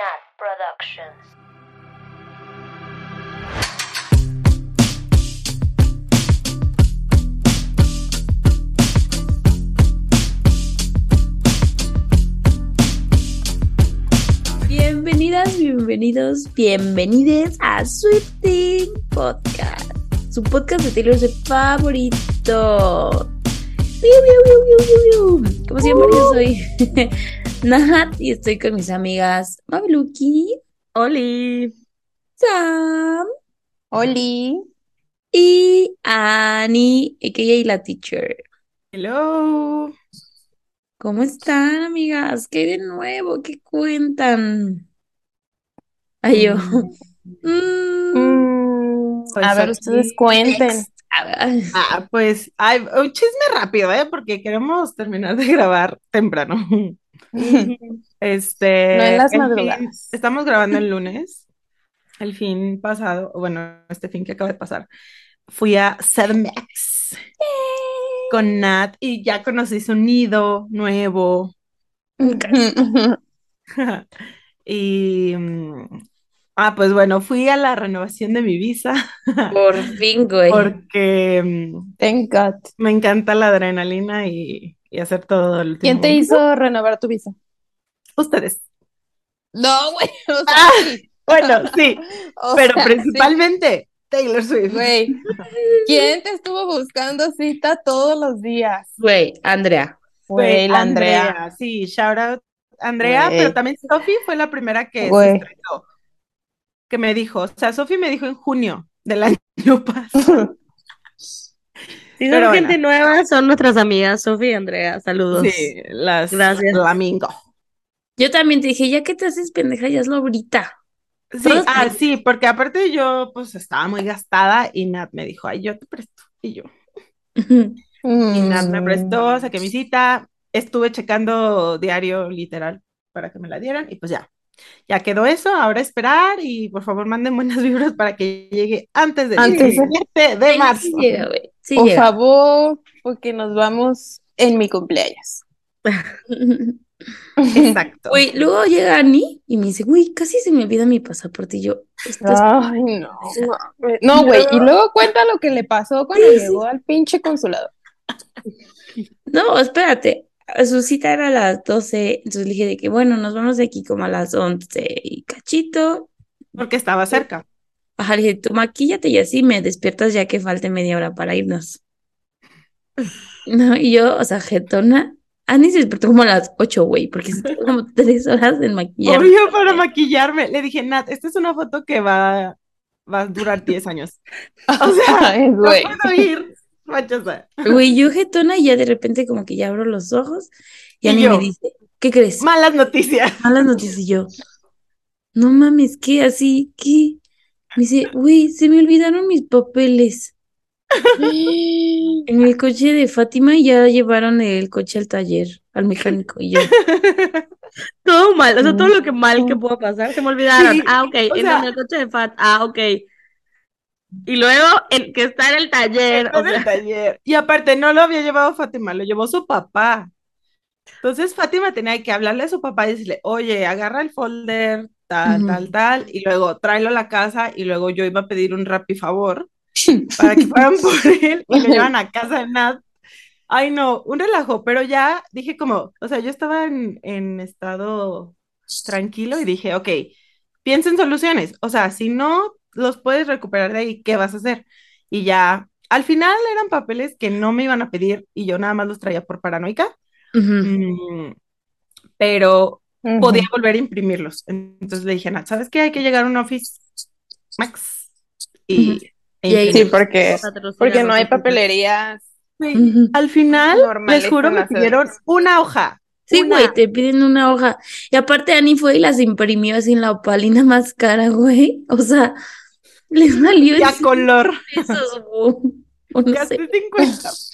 Nat Productions. Bienvenidas, bienvenidos, bienvenides a Swifting Podcast, su podcast de Taylor Swift favorito. Como siempre, yo soy Nat y estoy con mis amigas Mabeluki, Oli. Sam Oli. y Annie, a.k.a. la teacher. Hello. ¿Cómo están, amigas? ¿Qué hay de nuevo? ¿Qué cuentan? Ay, yo. Mm. Mm, Pues a ver, aquí- ustedes cuenten. Ah, pues, ay, un chisme rápido, ¿eh? Porque queremos terminar de grabar temprano. Este, No en las el madrugadas. fin- estamos grabando el lunes. El fin pasado, bueno, este fin que acaba de pasar, fui a CDMX con Nat y ya conocí su nido nuevo. Y, mm, ah, pues bueno, fui a la renovación de mi visa Por fin, güey. porque mm, Thank God. me encanta la adrenalina y, y hacer todo el ¿Quién te hizo renovar tu visa? Ustedes. No, güey. O sea, Ah, sí. Bueno, sí, O pero sea, principalmente Taylor Swift. Güey. ¿Quién te estuvo buscando cita todos los días? Güey, Andrea. Güey, la Andrea. Sí, shout out Andrea, pero también Sophie fue la primera que se Güey. estrenó, que me dijo, o sea, Sophie me dijo en junio del año pasado. Si son Pero gente bueno. nueva, son nuestras amigas Sofía y Andrea. Saludos. Sí, las Gracias. Flamingo. Yo también te dije, ya que te haces pendeja, ya hazlo ahorita. Sí, Todos ah, me- sí, porque aparte yo pues estaba muy gastada y Nat me dijo, ay, yo te presto. Y yo, y Nat me Mm. prestó, saqué mi cita, estuve checando diario literal para que me la dieran y pues ya, ya quedó eso, ahora esperar y por favor manden buenas vibras para que llegue antes del Antes de- 17 de marzo. Sí Por llega. favor, porque nos vamos en mi cumpleaños. Exacto. Güey, luego llega Annie y me dice, güey, casi se me olvida mi pasaporte. Y yo, esto es Ay, no. No, güey. Y luego cuenta lo que le pasó cuando Sí, sí. llegó al pinche consulado. No, espérate. Su cita era a las 12, entonces le dije de que, bueno, nos vamos de aquí como a las 11 y cachito. Porque estaba cerca. Ajá, le dije, tú maquíllate y así me despiertas ya que falte media hora para irnos. No, y yo, o sea, jetona. Annie se despertó como a las 8, güey, porque se como tres horas en maquillarme. Obvio para maquillarme. Le dije, Nat, esta es una foto que va, va a durar 10 años. O sea, Ay, no puedo ir. Manchosa. Güey, yo jetona y ya de repente como que ya abro los ojos y Y yo. me dice, ¿qué crees? Malas noticias. Malas noticias y yo. No mames, ¿qué? Así, ¿qué? Me dice, güey, se me olvidaron mis papeles. En el coche de Fátima ya llevaron el coche al taller, al mecánico. Y yo, Todo mal, o sea, todo lo que mal que pudo pasar, se me olvidaron. Sí, ah, ok, en sea- el coche de Fat, ah, ok. Y luego el que está en el taller, o en el sea, taller. Y aparte, no lo había llevado Fátima, lo llevó su papá. Entonces, Fátima tenía que hablarle a su papá y decirle, oye, agarra el folder, tal, Ujú. tal, tal, y luego tráelo a la casa, y luego yo iba a pedir un Rappi favor para que fueran por él y lo llevan a casa de Nat. Ay, no, un relajo, pero ya dije como, o sea, yo estaba en, en estado tranquilo y dije, ok, piensa en soluciones, o sea, si no los puedes recuperar de ahí, ¿qué vas a hacer? Y ya, al final eran papeles que no me iban a pedir y yo nada más los traía por paranoica, ujú. mm, pero Podía volver a imprimirlos. Entonces le dije ¿sabes qué? Hay que llegar a un Office Max y, e. Sí, porque, porque no hay papelerías. Sí. Al final, les juro, me pidieron una hoja. Sí, güey, te piden una hoja. Y aparte Annie fue y las imprimió así en la opalina más cara, güey. O sea, les salió Y en a color. pesos, güey. O no Gasté sé. 50 pesos.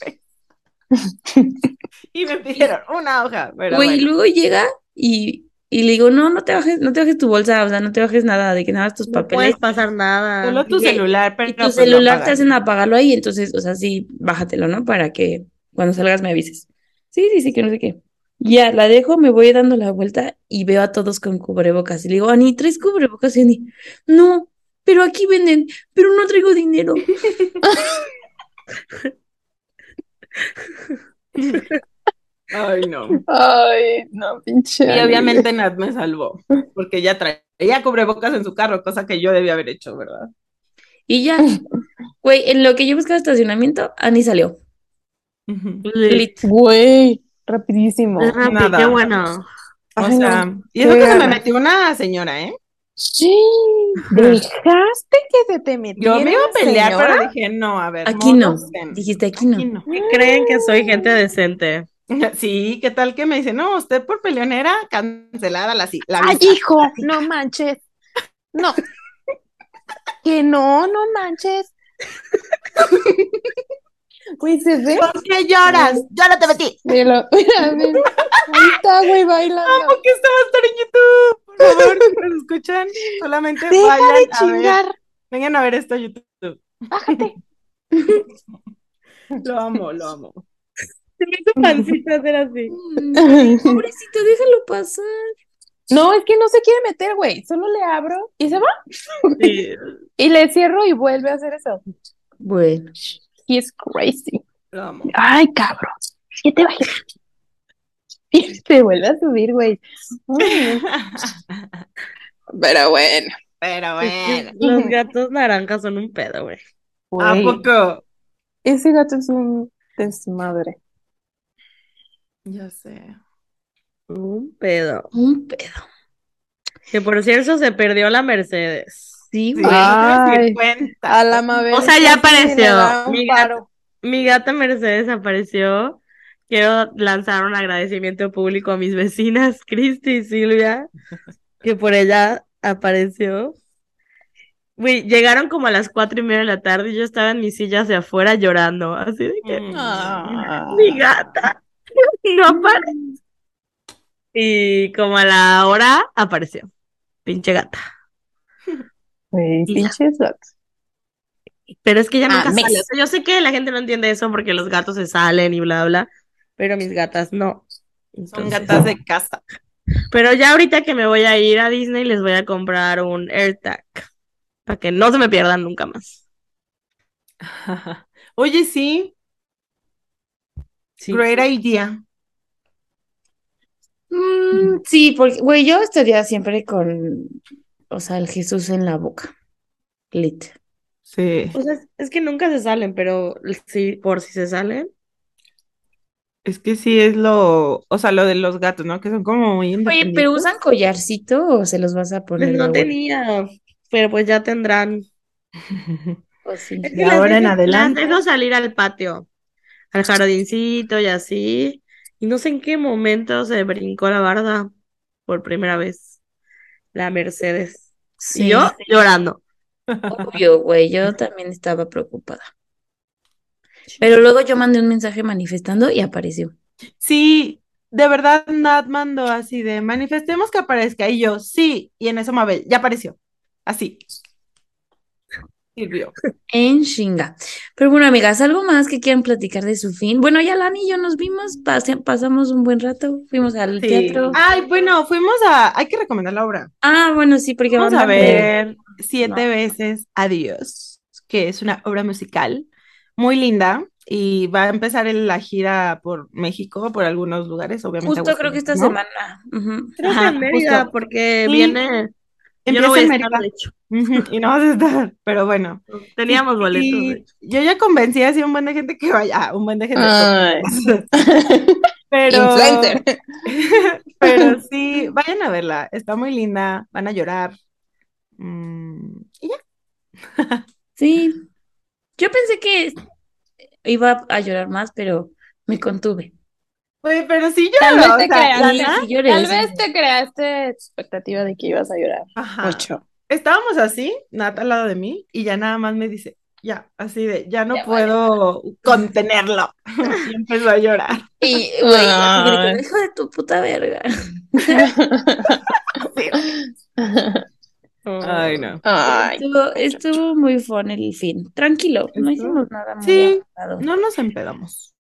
Y me pidieron una hoja. Güey, y bueno. luego llega y, y le digo, no, no te bajes, no te bajes tu bolsa, o sea, no te bajes nada, de que nada tus No papeles. puede pasar nada. Solo tu y- celular, pero Y tu pues celular te hacen apagarlo ahí, entonces, o sea, sí, bájatelo, ¿no? Para que cuando salgas me avises. Sí, sí, sí, que no sé qué. Ya, la dejo, me voy dando la vuelta y veo a todos con cubrebocas. Y le digo, Ani, ¿traes cubrebocas? Y Ani, no, pero aquí venden, pero no traigo dinero. Ay, no. Ay, no, pinche. Y obviamente Nat me salvó, porque ya traía cubrebocas en su carro, cosa que yo debía haber hecho, ¿verdad? Y ya, güey, en lo que yo buscaba estacionamiento, Ani salió. Güey, rapidísimo. Rápido, Nada. qué bueno. O Ay, sea, no. y eso Qué que se me metió una señora, ¿eh? Sí, dejaste que se te metiera Yo me iba a pelear, señora? pero dije, no, a ver, Aquí no. Dijiste aquí no. Aquí no. ¿Qué creen que soy gente decente? Sí, ¿qué tal que me dice, no, usted por peleonera, cancelada la, ci- la Ay, visa"? hijo, no manches. No. Que no, no manches. Güey, se ve. ¿Por qué lloras? Yo no te metí. Míralo, mira, mira. Ahí está, güey, bailando. ¿Por qué esto va a estar en YouTube? Por favor, si nos escuchan, solamente Deja vayan de a ver. chingar. Vengan a ver esto a YouTube. Bájate. Lo amo, lo amo. Se me hizo pancita hacer así. Pobrecito, déjalo pasar. No, es que no se quiere meter, güey. Solo le abro y se va. Sí. Y le cierro y vuelve a hacer eso. Bueno, He is crazy. Ay, cabrón. Siete bajitas. Y se vuelve a subir, güey. Pero bueno. Pero bueno. Los gatos naranjas son un pedo, güey. ¿A poco? Ese gato es un desmadre. Ya sé. Un pedo. un pedo. Que por cierto se perdió la Mercedes. Sí, güey. Ay. A la Mabel. O sea, ya apareció. Mi paro. Mi gata Mercedes apareció. Quiero lanzar un agradecimiento público a mis vecinas, Cristi y Silvia, que por ella apareció. Güey, llegaron como a las cuatro y media de la tarde y yo estaba en mi silla hacia afuera llorando, así de que Mm. Ah. mi gata no aparece. Y como a la hora apareció. Pinche gata. Güey, Y- pinches gatos. Pero es que ya nunca Amés. sale. O sea, yo sé que la gente no entiende eso porque los gatos se salen y bla, bla, pero mis gatas no. Son gatas de casa. Pero ya ahorita que me voy a ir a Disney les voy a comprar un AirTag para que no se me pierdan nunca más. Oye, sí, Sí. great idea. Mm, sí, porque, güey, yo estaría siempre con, o sea, el Jesús en la boca. Lit. Sí. O sea, es, es que nunca se salen, pero sí, por si se salen. Es que sí es lo, o sea, lo de los gatos, ¿no? Que son como muy Oye. ¿pero usan collarcito o se los vas a Pues poner de no tenía, pero pues ya tendrán. ¿O sí? Es que De las ahora en adelante. Las dejo salir al patio, al jardincito y así. Y no sé en qué momento se brincó la barda por primera vez. La Mercedes. Y Sí, yo llorando. obvio, güey, yo también estaba preocupada. Pero luego yo mandé un mensaje manifestando y apareció. Sí, de verdad Nat mandó así de manifestemos que aparezca. Y yo, sí, y en eso Mabel, ya apareció. Así. Sirvió. En chinga. Pero bueno, amigas, ¿algo más que quieran platicar de su fin? Bueno, ya Lani y yo nos vimos, pase- pasamos un buen rato, fuimos al Sí. teatro. Ay, bueno, fuimos a, hay que recomendar la obra. Ah, bueno, sí, porque Vamos van a ver siete No. veces Adiós, que es una obra musical muy linda y va a empezar en la gira por México, por algunos lugares, obviamente. Justo creo que esta semana. Creo que en Mérida, justo. porque Sí. viene. Yo Empieza no voy a en estar, Mérida. de hecho. Ujú, Y no vas a estar, pero bueno. Teníamos Y- boletos, de y hecho. yo ya convencí así a un buen de gente que vaya, un buen de gente. Pero, pero sí, vayan a verla, está muy linda, van a llorar. Mm, y ya. Sí. Yo pensé que iba a llorar más, pero me contuve. Oye, pero sí Tal lloro, vez te o sea, la creaste, neta, sí lloré, tal vez te creaste expectativa de que ibas a llorar ajá. mucho. Estábamos así, Nat al lado de mí, y ya nada más me dice, ya, así de, ya no Ya puedo contenerlo. Y empezó a llorar. Y, güey, hijo de tu puta verga. Ay, no. Ay, Estuvo, estuvo muy fun el fin. Tranquilo, no hicimos nada muy Sí. No nos empedamos.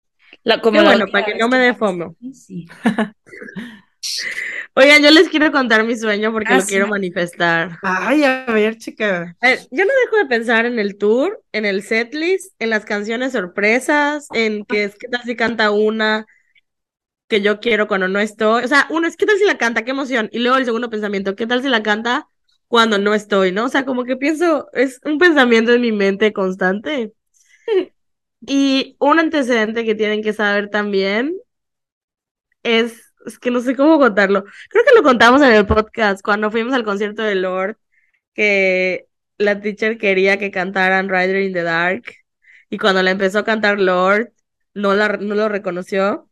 La, como Qué bueno, para que no me dé pasó. fomo. Sí. Oigan, yo les quiero contar mi sueño porque Ah, lo sí. quiero manifestar. Ay, a ver, chica. A ver, yo no dejo de pensar en el tour, en el setlist, en las canciones sorpresas, en que es qué tal si canta una que yo quiero cuando no estoy. O sea, uno es qué tal si la canta, qué emoción. Y luego el segundo pensamiento, qué tal si la canta cuando no estoy, ¿no? O sea, como que pienso, es un pensamiento en mi mente constante. Y un antecedente que tienen que saber también es, es que no sé cómo contarlo. Creo que lo contamos en el podcast cuando fuimos al concierto de Lord, que la teacher quería que cantaran Rider in the Dark y cuando la empezó a cantar Lord, no, la, no lo reconoció.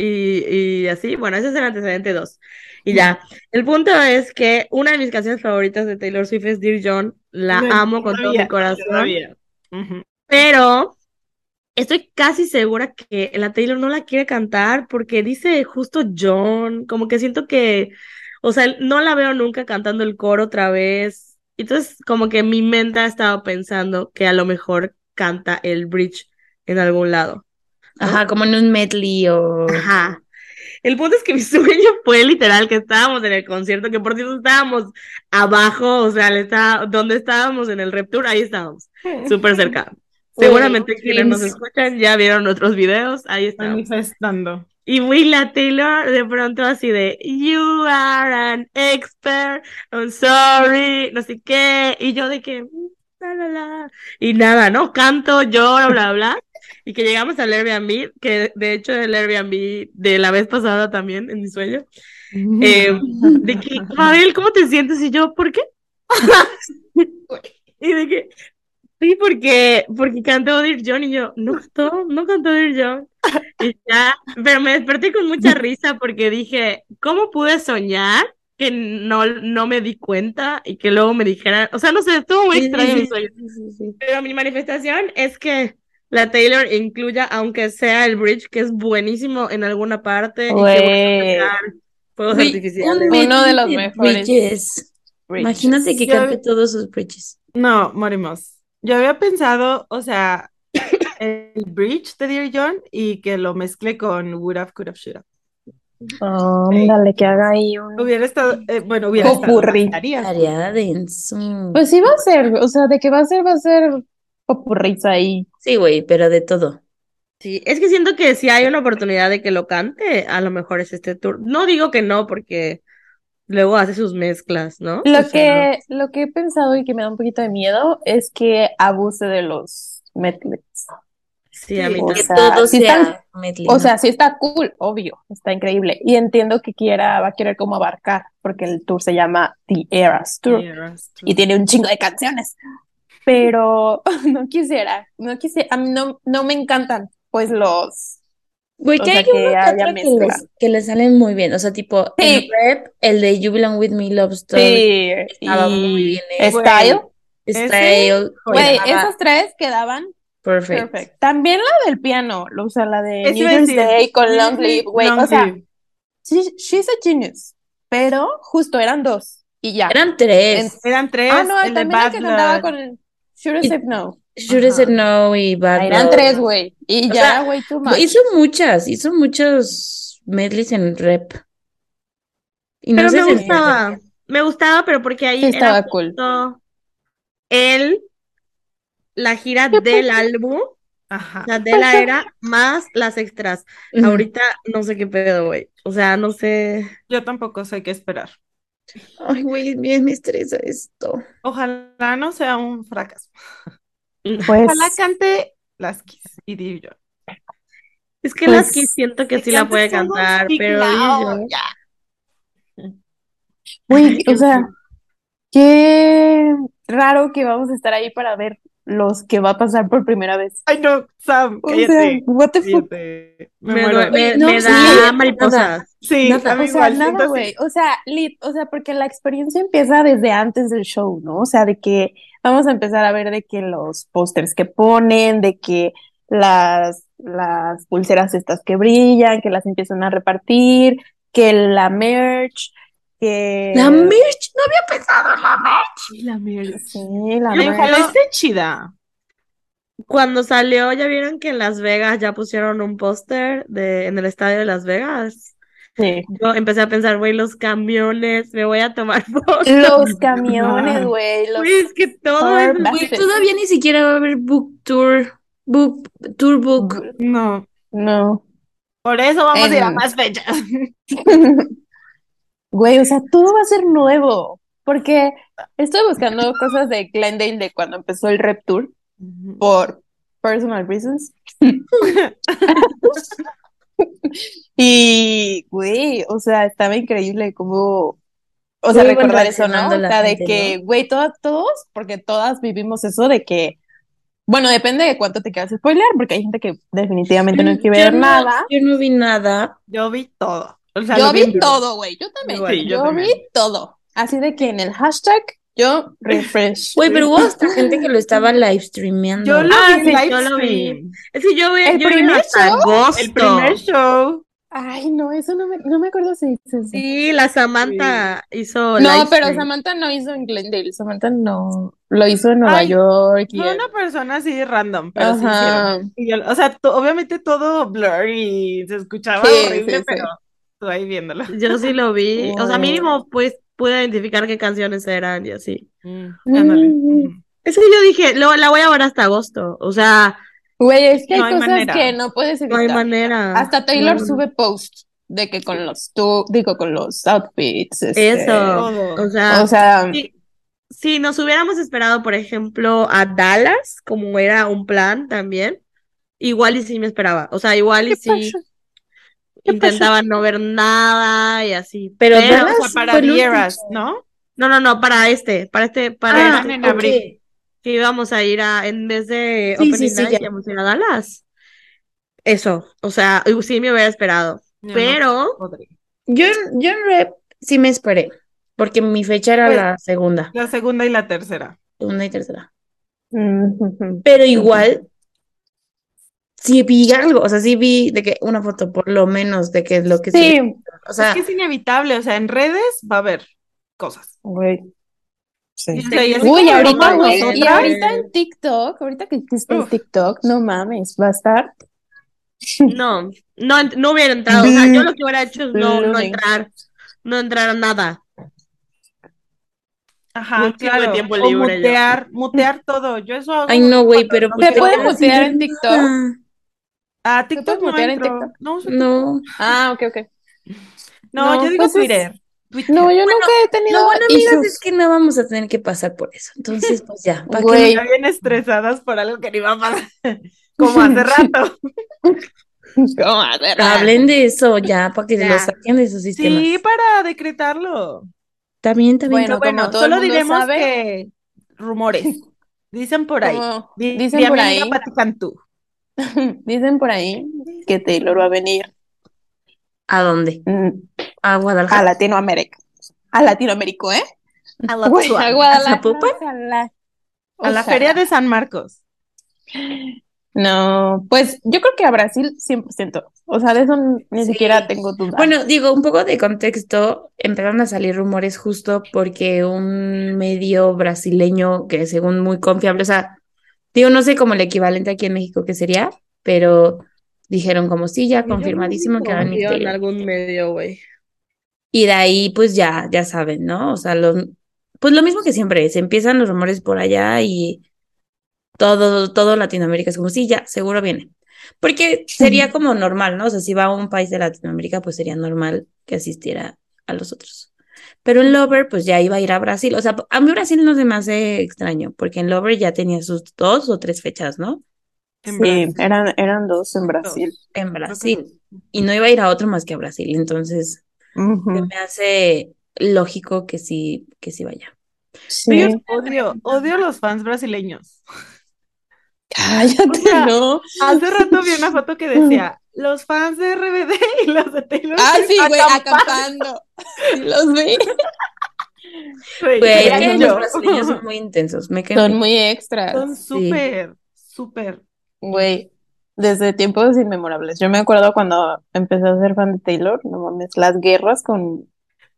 Y, y así, bueno, ese es el antecedente 2. Y ya, el punto es que una de mis canciones favoritas de Taylor Swift es Dear John, la amo con todo mi corazón. sabía. Ujú. Pero estoy casi segura que la Taylor no la quiere cantar porque dice justo John, como que siento que, o sea, no la veo nunca cantando el coro otra vez. Entonces, como que mi mente ha estado pensando que a lo mejor canta el bridge en algún lado. Ajá, como en un medley o... Ajá. El punto es que mi sueño fue literal que estábamos en el concierto, que por cierto estábamos abajo, o sea, está, donde estábamos en el Rep Tour, ahí estábamos, súper cerca. Seguramente quienes nos escuchan ya vieron otros videos, ahí estábamos. Manifestando. Y Willa Taylor de pronto así de You are an expert, I'm sorry, no sé qué, y yo de que "Mm, la la la, y nada, ¿no? Canto, lloro, bla bla, y que llegamos al Airbnb, que de hecho el Airbnb de la vez pasada también en mi sueño, eh, de que, Mabel, ¿cómo te sientes? Y yo, ¿por qué? Y de que, sí, porque, porque cantó Dear John y yo, no cantó, no cantó Dear John. Y ya, pero me desperté con mucha risa porque dije, ¿cómo pude soñar que no, no me di cuenta y que luego me dijeran, o sea, no sé, estuvo muy Sí, extraño sí, mi sueño. sí, sí, sí. Pero mi manifestación es que la Taylor incluya, aunque sea el bridge, que es buenísimo en alguna parte, y que voy a fuegos Güey, artificiales. un Uno de los mejores bridges. Imagínate que Yo- cante todos sus bridges. No, morimos. Yo había pensado, o sea, el bridge de Dear John y que lo mezcle con Would Have, Could Have, Should Have. Ándale, que haga ahí un... Hubiera estado, eh, bueno, hubiera estado. Popurrí. estaría. Tarea denso. Pues sí va a ser, o sea, de que va a ser, va a ser popurriza ahí. Sí, güey, pero de todo. Sí, es que siento que si hay una oportunidad de que lo cante, a lo mejor es este tour. No digo que no, porque luego hace sus mezclas, ¿no? Lo O sea, que, lo que he pensado y que me da un poquito de miedo es que abuse de los medleys. sí, a mí o sea, todo sí sea están- medley, O ¿no? sea, sí está cool, obvio, está increíble. Y entiendo que quiera, va a querer como abarcar, porque el tour se llama The Eras Tour y tiene un chingo de canciones. Pero no quisiera, no quisiera, a mí no, no me encantan, pues los, Güey, o sea, hay que uno que haya les, que les salen muy bien. O sea, tipo, Sí. el rap, el de You Belong With Me, Love Story, sí, estaba muy y bien. Style. Style, Güey, esas tres quedaban perfect. perfect. También la del piano, lo- o sea, la de New. Day con Long Live, güey, o sea, she- she's a genius, pero justo eran dos y ya. Eran tres. Eran tres. Ah, no, el también la que cantaba con el Should Have Y- Said No. Should Have Said No y Bad eran Blood. tres, güey, y O ya sea, way too much. Hizo muchas, hizo muchos medleys en rap. Y no Pero me gustaba, me gustaba, pero porque ahí Sí, era estaba cool. él, la gira del álbum, Ajá. o sea, de la era, más las extras. Ahorita no sé qué pedo, güey. O sea, no sé. Yo tampoco sé qué esperar. Ay, güey, bien me estresa esto. Ojalá no sea un fracaso. Pues, Ojalá cante Las Kiss y John. Es que Pues, siento que sí la puede cantar, pero ya. güey, o sea, qué raro que vamos a estar ahí para ver los que va a pasar por primera vez. Ay, no, Sam, O sea, cállate. what the fuck. cállate. Me me, me- No, me sí, da nada. mariposas. Sí, Nada, a mí O sea, igual, nada, güey. O sea, lit, o sea, porque la experiencia empieza desde antes del show, ¿no? O sea, de que vamos a empezar a ver de que los pósters que ponen, de que las, las pulseras estas que brillan, que las empiezan a repartir, que la merch, que... La merch, no había pensado en la merch. Y la mierda. Sí, la merch. ojalá esté chida. Cuando salió, ya vieron que en Las Vegas ya pusieron un póster de en el estadio de Las Vegas. Sí. Yo empecé a pensar, güey, los camiones, me voy a tomar fotos. Los camiones, güey, los Güey, es que todo es todavía ni siquiera va a haber book tour, book, tour book. No. No. Por eso vamos a ir a En- más fechas. Güey, o sea, todo va a ser nuevo. Porque estoy buscando cosas de Glendale de cuando empezó el Rep Tour por personal reasons. Y, güey, o sea, estaba increíble como, o sea, recordar eso, ¿no? la de gente, que, güey, todas, todos, porque todas vivimos eso de que, bueno, depende de cuánto te quieras spoiler, porque hay gente que definitivamente no quiere ver no- nada. Yo no vi nada. Yo vi todo. O sea, Yo vi todo, güey, yo también, Sí, yo yo también. vi todo. Así de que en el hashtag, yo refresh. Güey, pero hubo hasta gente que lo estaba live streameando. Yo lo Ah, vi sí, yo lo vi. Es que yo vi, ¿El yo vi primer hasta show? agosto. El primer show. Ay, no, eso no me, no me acuerdo si dice eso. Sí, la Samantha hizo No, live pero stream. Samantha no hizo en Glendale, Samantha no, lo hizo en Nueva Ay, York y una persona así random, pero sí Ajá. hicieron. Y yo- o sea, obviamente todo blurry, se escuchaba Sí, horrible, sí, sí. pero tú ahí viéndolo. Yo sí lo vi. O sea, mínimo, pues, pude identificar qué canciones eran y así. Mm. Mm. Es que yo dije, lo, la voy a ver hasta agosto. O sea, Güey, es que hay No hay cosas manera. que no puedes no hay evitar. manera. Hasta Taylor No, sube posts de que con los tu, digo, con los outfits, este, Eso. O sea, o sea, si, si nos hubiéramos esperado, por ejemplo, a Dallas, como era un plan también, igual y sí me esperaba. O sea, igual y ¿qué sí pasa? ¿Qué intentaba no ver nada y así. Pero Pero, Dallas O sea, para último. ¿no? no, no, no, para este, para este, para Ah, este en abril. que íbamos a ir a, en vez de Sí, sí, sí, Night, ya. íbamos a ir a Dallas. Eso, o sea, sí me hubiera esperado. No Pero, podría. Yo, en- yo en rep sí me esperé, porque mi fecha era Pues- la segunda, La segunda y la tercera. segunda y tercera. Mm, Pero igual, sí vi algo, o sea, sí vi de que una foto por lo menos de que es lo que sí. Sí, O sea, Es que es inevitable, o sea, en redes va a haber cosas. güey. Sí. Y, o sea, y así Uy, ahorita, güey, y ahorita en TikTok, ahorita que existe Uf. TikTok, no mames, va a estar. no, no, no hubiera entrado. O sea, yo lo que hubiera hecho es no, no entrar, no entrar a nada. Ajá, claro. tiempo O libre yo. mutear, mutear todo. Yo eso hago ay no, güey, pero pues ¿Se puede mutear en TikTok? Ah, Ah, ¿Se TikTok no entro. TikTok? No, No. Ah, ok, ok. No, No, yo digo pues es- Twitter. No, yo nunca he tenido Lo bueno, amigas, issues. es que no vamos a tener que pasar por eso. Entonces, pues ya, ¿para Güey. Ya bien estresadas por algo que ni va a pasar. Como hace rato. ¿Cómo hacer? no? hablen de eso ya, para que Ya. lo saquen de sus sistemas? Sí, para decretarlo. También, también. Bueno, bueno, como todo el solo mundo diremos sabe. que rumores. Dicen por ahí. Como Di- dicen por ahí. Pati Cantú. Dicen por ahí que Taylor va a venir ¿A dónde? mm, ¿A a Guadalajara? Latinoamérica. A Latinoamérica, ¿eh? A la, Güey, a ¿A Guadalajara. A la feria de San Marcos. No, pues yo creo que a Brasil 100%. O sea, de eso ni Sí. siquiera tengo duda. Bueno, digo, un poco de contexto, empezaron a salir rumores justo porque un medio brasileño que según muy confiable, o sea, digo, no sé como el equivalente aquí en México que sería, pero dijeron como sí, ya confirmadísimo que va a Confío en algún medio, güey. Y de ahí, pues ya, ya saben, ¿no? O sea, los, pues lo mismo que siempre, se empiezan los rumores por allá y todo, todo Latinoamérica es como, sí, ya, seguro viene. Porque sería como normal, ¿no? O sea, si va a un país de Latinoamérica, pues sería normal que asistiera a los otros. Pero en Lover, pues ya iba a ir a Brasil. O sea, a mí Brasil no se me hace extraño, porque en Lover ya tenía sus dos o tres fechas, ¿no? En Sí, Brasil. eran, eran dos en Brasil. En Brasil. Y no iba a ir a otro más que a Brasil. Entonces, se me hace lógico que sí, que sí vaya. Sí. Yo odio, odio a los fans brasileños. Cállate, O sea, ¿no? Hace rato vi una foto que decía, los fans de RBD y los de Taylor Ah, sí, güey, acampando". acampando. Sí, los vi. Güey, Güey, era es que yo. los brasileños son muy intensos. Me Son muy extras. Son súper, súper. Güey, desde tiempos inmemorables. Yo me acuerdo cuando empecé a ser fan de Taylor, no mames, las guerras con,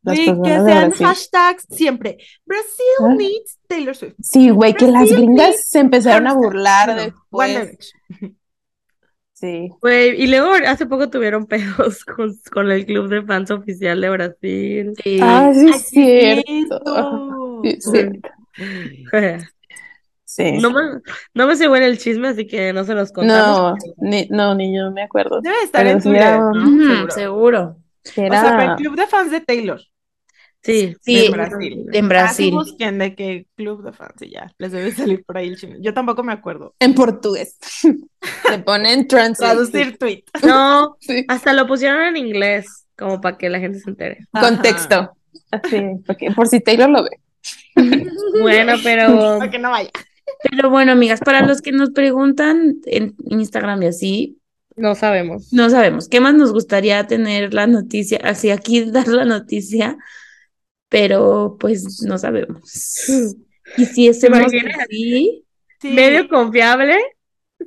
las Y que personas de sean Brasil. hashtags siempre. Brasil Ah. needs Taylor Swift. Sí, güey, que las gringas se empezaron a burlar No, después. Sí. Y luego hace poco tuvieron pedos con, con el club de fans oficial de Brasil. Sí. Ah, sí, es cierto. cierto. Sí, es cierto. Sí. No me, no me sé bueno el chisme, así que no se los No, contamos. ni, no, ni yo me acuerdo. Debe estar Pero en Twitter, era- ¿no? Seguro. O sea, el club de fans de Taylor. Sí, Sí, en Brasil. en Brasil. Así busquen de qué club de fans y ya. Les debe salir por ahí el chisme. Yo tampoco me acuerdo. en portugués. Le ponen translate. Traducir tweet. no, Sí. hasta lo pusieron en inglés, como para que la gente se entere. Contexto. Así, porque por si Taylor lo ve. Bueno, pero Para que no vaya. Pero bueno, amigas, para los que nos preguntan en Instagram y así, no sabemos. no sabemos. ¿Qué más nos gustaría tener la noticia? Así aquí dar la noticia, pero pues no sabemos. Y si es así, Sí. Medio confiable,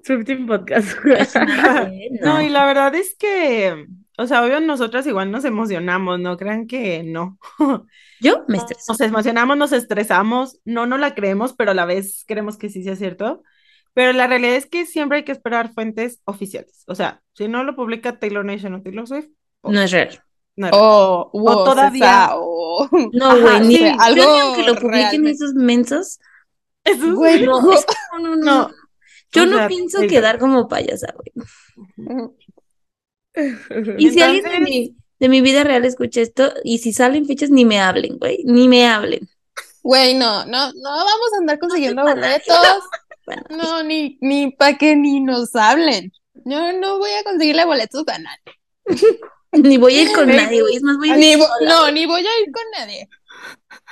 Swifting Podcast. No, no. y la verdad es que, o sea, obvio nosotras igual nos emocionamos, no crean que no. Yo me estreso. Nos emocionamos, nos estresamos, no no la creemos, pero a la vez creemos que sí sea cierto. Pero la realidad es que siempre hay que esperar fuentes oficiales. O sea, si no lo publica Taylor Nation o Taylor Swift, No es real. No es O, o todavía- César, o- No, güey, ni, sí, yo ni algo aunque lo publiquen realmente. esos mensos. Eso Güey, No, no. es- no, no, no. No. Yo O no sea, pienso quedar como payasa, güey. Y si alguien de mi, de mi vida real escucha esto, y si salen fechas, ni me hablen, güey, ni me hablen. Güey, no, no, no vamos a andar consiguiendo boletos. Bueno, No, ni, ni para que ni nos hablen. Yo no voy a conseguirle boletos a nadie. ni voy a ir con nadie, güey, es más, voy a ir Ni sola, no, ni voy a ir con nadie.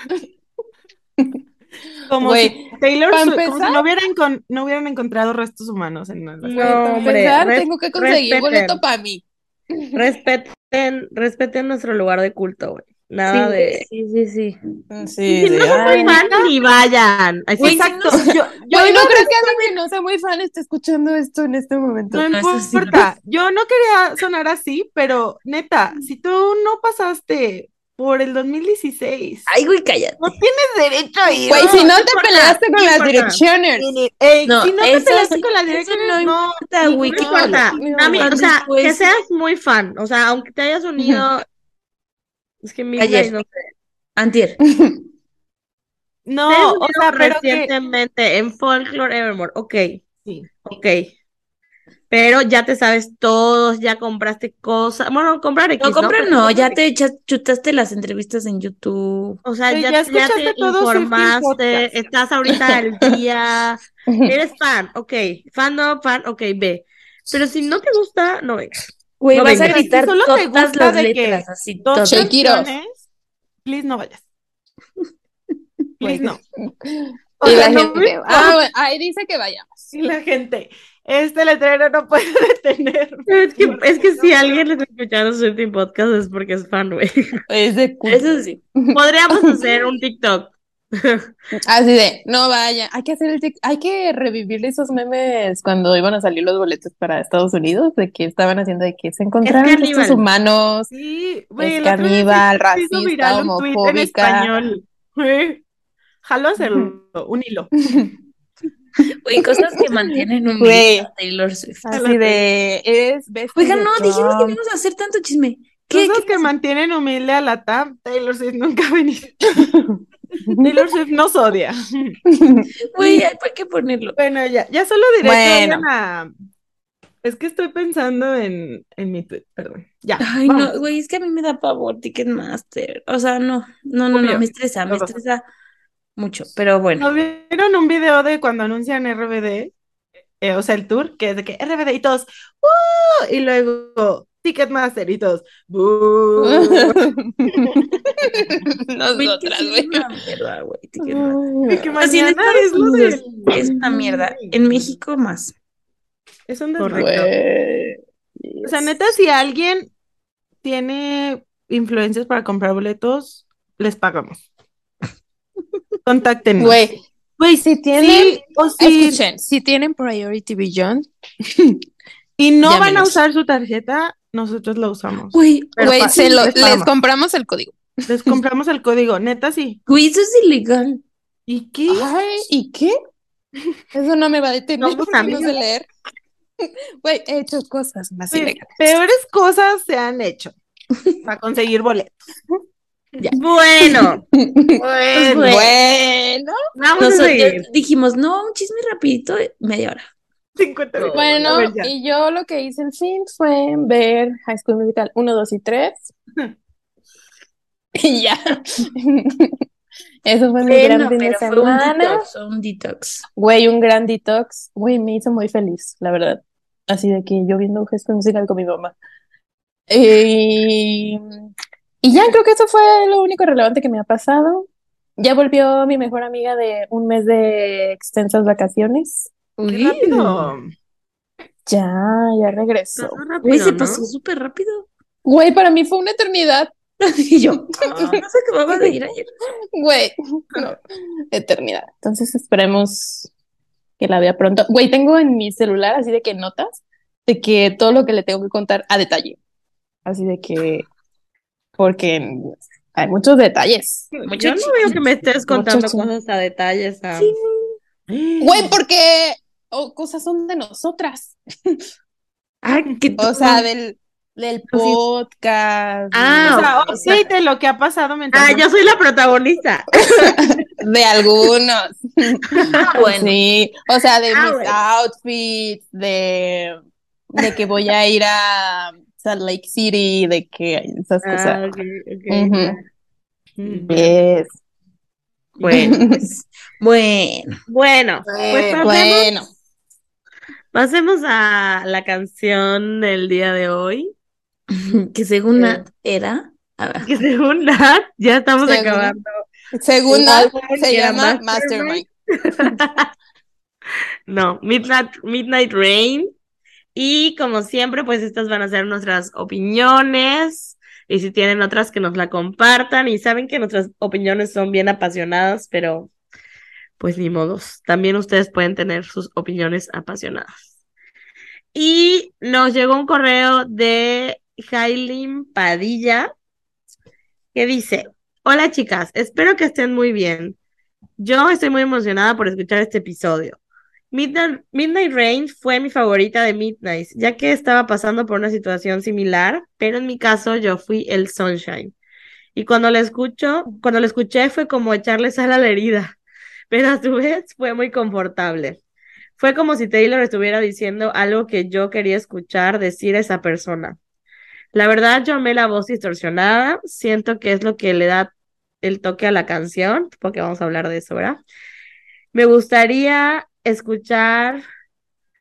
Como si Taylor Swift- como si no hubieran, con- no hubieran encontrado restos humanos en la No, hombre, empezar, res- tengo que conseguir respeten. boleto para mí. Respeten, respeten nuestro lugar de culto, güey. Nada Sí, de. sí, sí, sí. Sí, Si no son muy fan, ni vayan. Así Exacto. sí, Yo, yo no no, creo que alguien que no sea muy fan esté escuchando esto en este momento. no No, sí. importa. Yo no quería sonar así, pero neta, si tú no pasaste por el 2016, Ay, güey, cállate. no tienes derecho a ir. Güey, si no no te importa, peleaste no con las No, si no te peleaste sí- con las direcciones, no no. importa, güey, No ¿qué No, importa. no, A mí, no, o sea, después- que seas muy fan. O sea, aunque te hayas unido. Es que Midnight, Ayer. no sé. Antier. No, o sea, pero que recientemente en Folklore Evermore. Ok, sí. ok. Pero ya te sabes todos, ya compraste cosas. Bueno, comprar X, No, compra Pero no, comprar ya te chutaste las entrevistas en YouTube. O sea, ya, ya ya escuchaste te informaste, estás ahorita al día, eres fan, ok, fan no, fan, ok, ve. Pero si no te gusta, no vengas. Güey, No vas a gritar Si solo te todas gusta las de que letras, así, Dos please no vayas. Please no. O Y sea, la no gente, me ah, ahí dice que vayamos. Y la gente, este letrero no puede detener. Es que, es que si alguien les escuchando Swifting Podcast es porque es fan, güey. Es de Eso sí. Podríamos hacer un TikTok. Así de, no vaya, hay que hacer el tic- hay que revivir esos memes cuando iban a salir los boletos para Estados Unidos, de que estaban haciendo de que se encontraron estos humanos. Sí, güey, Es caníbal, se hizo racista, viral un tuit en homofóbica. español. A hacerlo, un hilo. Güey, cosas que mantienen un Güey. a Taylor Swift. Así de, es de no, dijimos que no íbamos a hacer tanto chisme. ¿Qué? Cosas qué que mantienen humilde a la TAM, Taylor Swift nunca ha venido. Taylor Swift nos odia. Güey, hay que ponerlo. Bueno, ya, ya solo diré que Bueno. vayan a... Es que estoy pensando en, en mi tweet, perdón. Ya, Ay, vamos. no, güey, es que a mí me da pavor Ticketmaster. O sea, no, no, no, no, me estresa, me estresa mucho. Pero bueno, ¿No vieron un video de cuando anuncian RBD? Eh, o sea, el tour, que es de que RBD y todos, ¡Uh! Y luego Ticketmaster y todos, Nosotras, güey. es una mierda, güey, Ticketmaster. Así en Estados Unidos es una mierda. En México más. Es un. Güey. O sea, neta, si alguien tiene influencias para comprar boletos, les pagamos. Contáctenos. Güey, Güey, si tienen, Sí, o si, escuchen, si tienen Priority Beyond, y no van a usar su tarjeta, nosotros la usamos. Pero güey, se lo- les compramos el código. Les compramos el código, neta sí. Güey, eso es ilegal. ¿Y qué? Ay, ¿y qué? Eso no me va a detener no sé amigos. leer. Güey, he hecho cosas más ilegales. peores cosas se han hecho para conseguir boletos. Bueno, Pues bueno, bueno, Bueno, vamos a nosotros seguir. dijimos, no, un chisme rapidito, media hora. 50 minutos. bueno, y yo lo que hice el fin fue ver High School Musical 1, 2 y 3. Y ya. Eso fue mi gran fin de fue un semana. detox, un detox. Güey, un gran detox. Güey, me hizo muy feliz, la verdad. Así de que yo viendo High School Musical con mi mamá. Y ya, creo que eso fue lo único relevante que me ha pasado. Ya volvió mi mejor amiga de un mes de extensas vacaciones. Qué rápido. Ya, ya regresó. Rápido, Güey, se ¿no? pasó súper rápido. Güey, para mí fue una eternidad. Y yo, no, no se acababa de ir ayer. Güey, no, eternidad. Entonces esperemos que la vea pronto. Güey, tengo en mi celular así de que notas de que todo lo que le tengo que contar a detalle. Así de que, porque hay muchos detalles. Yo no veo que me estés contando Mucho cosas a detalles. Sí. Güey, porque oh, cosas son de nosotras. Ah, que O sea, del, del podcast, Ah, O sea, o sea- de lo que ha pasado mientras. Ah, yo soy la protagonista. de algunos. Ah, bueno. Sí, o sea, de Ah, mis bueno. outfits, de, de que voy a ir a Salt Lake City, de que esas Ah, cosas. ok, ok. Ujú. Mm. Yes. Bueno, Bueno. bueno, pues pasemos, Bueno, pasemos a la canción del día de hoy. Que según Eh. Nat era. A ver. Que según Nat, ya estamos Según- acabando. álbum se llama Mastermind. Mastermind. No, Midnight, Midnight Rain. Y como siempre, pues estas van a ser nuestras opiniones. Y si tienen otras que nos la compartan. Y saben que nuestras opiniones son bien apasionadas, pero pues ni modos. También ustedes pueden tener sus opiniones apasionadas. Y nos llegó un correo de Jailin Padilla que dice: Hola chicas, espero que estén muy bien. Yo estoy muy emocionada por escuchar este episodio. Midnight, Midnight Rain fue mi favorita de Midnight, ya que estaba pasando por una situación similar, pero en mi caso yo fui el Sunshine. Y cuando la escucho, cuando la escuché fue como echarle sal a la herida, pero a su vez fue muy confortable. Fue como si Taylor estuviera diciendo algo que yo quería escuchar decir a esa persona. La verdad, yo amé la voz distorsionada, siento que es lo que le da el toque a la canción, porque vamos a hablar de eso, ¿verdad? Me gustaría escuchar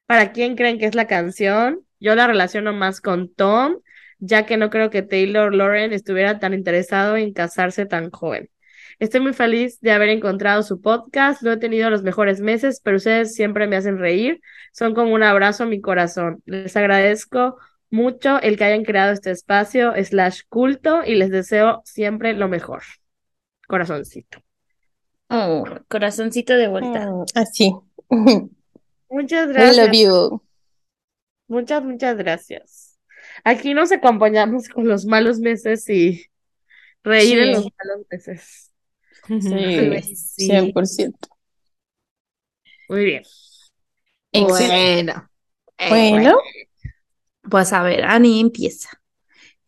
para quién creen que es la canción. Yo la relaciono más con Tom, ya que no creo que Taylor Lauren estuviera tan interesado en casarse tan joven. Estoy muy feliz de haber encontrado su podcast. No he tenido los mejores meses, pero ustedes siempre me hacen reír. Son como un abrazo a mi corazón. Les agradezco mucho el que hayan creado este espacio slash culto y les deseo siempre lo mejor. Corazoncito. Oh, corazoncito de vuelta. Mm, Así. Muchas I gracias. love you. Muchas, muchas gracias. Aquí nos acompañamos con los malos meses y reír en los malos meses. Sí, Sí. 100%. Muy bien. Excelente. Bueno. Eh, Bueno, Pues a ver, Ani, empieza.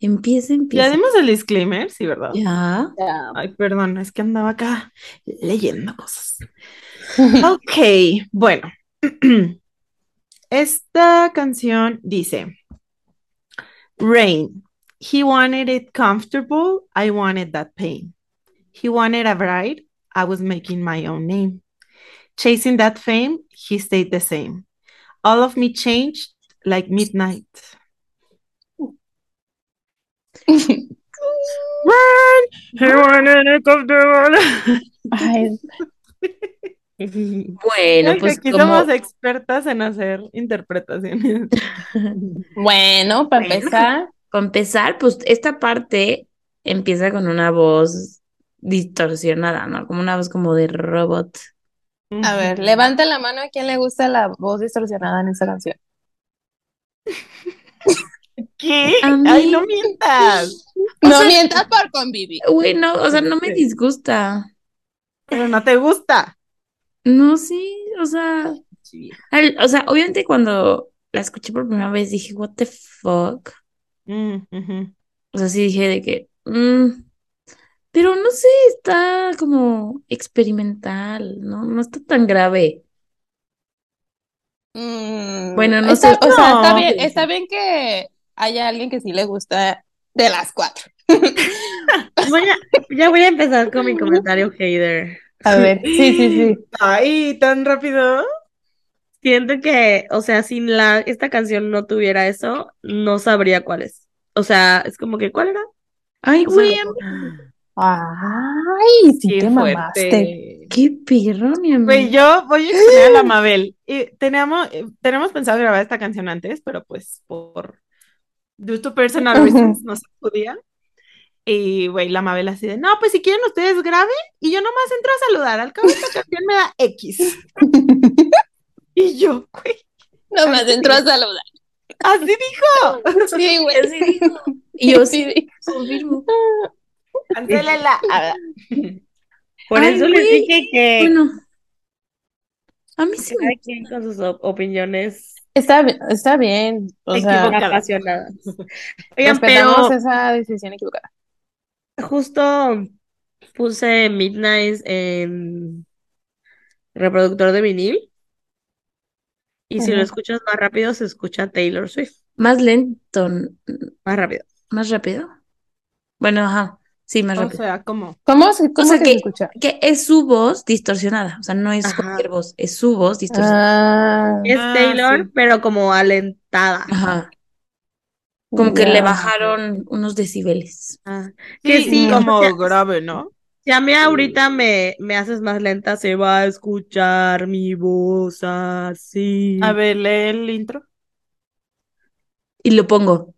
Empieza, Ya empieza. dimos el disclaimer, sí, ¿verdad? Ya. Ay, perdón, es que andaba acá leyendo cosas. Ok, bueno. Esta canción dice, Rain, he wanted it comfortable, I wanted that pain. He wanted a bride, I was making my own name. Chasing that fame, he stayed the same. All of me changed like midnight. Run, he wanted it comfortable. Bueno, pues aquí como somos expertas en hacer interpretaciones. bueno, para Bueno. empezar, para empezar, pues esta parte empieza con una voz distorsionada, ¿no? Como una voz como de robot. a ver, levanta la mano a quien le gusta la voz distorsionada en esa canción. ¿Qué? A Ay, mí- no mientas. No sea- mientas por convivir. Güey, no, o sea, no me disgusta. Pero no te gusta. No, sí, o sea, al- o sea, obviamente cuando la escuché por primera vez dije, what the fuck. Mm, ujú. O sea, sí dije de que, mm, pero no sé, está como experimental, ¿no? No está tan grave. Mm, Bueno, no está- sé. O sea, está No. bien, está bien que haya alguien que sí le gusta de las cuatro. Voy a- ya voy a empezar con mi comentario hater. A ver, sí, sí, sí. Ay, tan rápido. Siento que, o sea, si la, esta canción no tuviera eso, no sabría cuál es. O sea, es como que, ¿cuál era? Ay, güey, Ay, sí Qué te mamaste. qué perro, mi amigo. yo voy a exponer a la Mabel. Y teníamos, eh, tenemos pensado grabar esta canción antes, pero pues por due to personal reasons no se podía. Y güey, la Mabel así de, no, pues si quieren ustedes graben y yo nomás entro a saludar. Al cabo esta canción me da X. Y yo, güey, Nomás entró a saludar. así dijo. Sí, güey. Así dijo. Y yo sí, confirmo. Cancélenla. Ah, Por Ay, eso les dije que Bueno, a mí sí me cada quien con sus op- opiniones Está, está bien. O sea, apasionadas. Oigan, respetamos pero esa decisión equivocada. Justo puse Midnight en reproductor de vinil. Y si lo escuchas más rápido, se escucha Taylor Swift. más lento, Más rápido. más rápido. Bueno, ajá, sí, más O rápido. sea, ¿cómo? ¿Cómo, se- cómo sea que que- se escucha? Que es su voz distorsionada, o sea, no es Ajá. cualquier voz, es su voz distorsionada. Ah, Es Ah, Taylor, sí. pero como alentada. Ajá, como que le bajaron unos decibeles. Ah, que Sí, o como sea, grave, ¿no? Si a mí ahorita me, me haces más lenta, se va a escuchar mi voz así. A ver, lee el intro. Y lo pongo.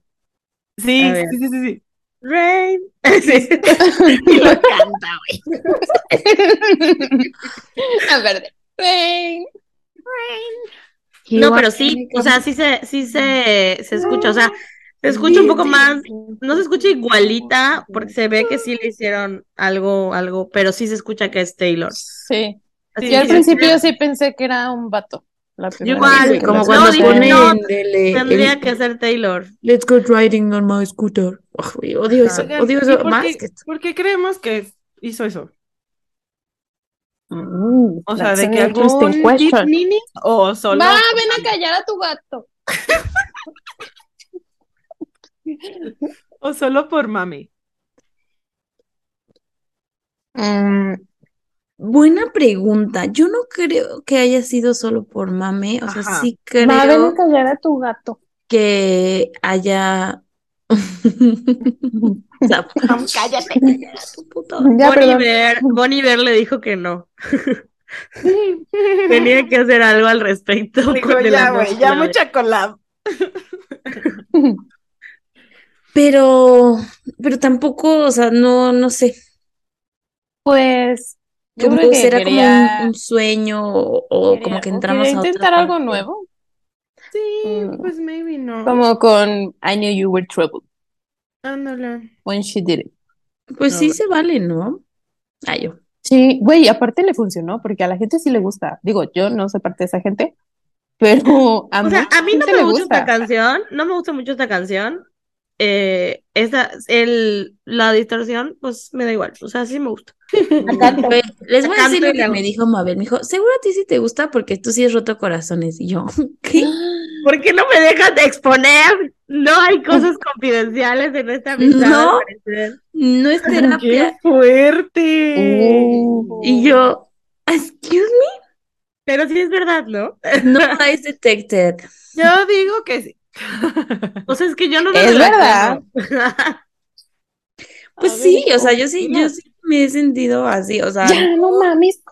Sí, sí, sí, sí, sí. Rain. Sí. Y lo canta, güey. A ver, ven. No, pero sí, o sea, sí se, sí se, se escucha, o sea, se escucha un poco más, no se escucha igualita, porque se ve que sí le hicieron algo, algo, pero sí se escucha que es Taylor. Sí. Así Yo al principio sí pensé que era un vato. La Igual, como cuando dije, no, ponen Tendría el que ser Taylor. Let's go riding on my scooter. Odio eso, Oigan, odio ¿y eso por más qué- que. ¿Por qué creemos que hizo eso? Mm, O sea, de que algún meaning o solo. Va, ven a callar a tu gato. O solo por mami. Mm, Buena pregunta. Yo no creo que haya sido solo por mame, o sea, Ajá. sí va, ven a creo callar a tu gato. que haya. Sea, cállate. tu puta- Ya, Bon perdón. Iver, Bon Iver le dijo que no. Tenía que hacer algo al respecto. Dijo, con el ya, güey, ya clave". mucha collab. Pero, pero tampoco, o sea, no, no sé. Pues, yo creo que será como un, un sueño o, o quería- como que entramos a otra intentar algo parte. nuevo. Sí, Mm. pues maybe no. Como con I knew you were trouble Ándale. when she did it. Pues sí se vale, ¿no? Ah, yo. Sí, güey, aparte le funcionó porque a la gente sí le gusta. Digo, yo no soy parte de esa gente, pero a O sea, mucha a mí no gente me gusta esta canción, no me gusta mucho esta canción. Eh, esa, el, la distorsión, pues me da igual, o sea, sí me gusta. Les voy a decir y lo que me dijo Mabel. Me dijo, seguro a ti sí te gusta porque tú sí has roto corazones. Y yo, ¿qué? ¿Por qué no me dejas de exponer? No hay cosas confidenciales en esta amistad, No. No es ¡Qué terapia. fuerte! Uh. Y yo, excuse Pero sí es verdad, ¿no? me, no lies detected. Yo digo que sí. O sea, es que yo no lo Es relaciono. Pues ver, sí, o sea, yo sí, yo sí me he sentido así, o sea, Ya, no mames.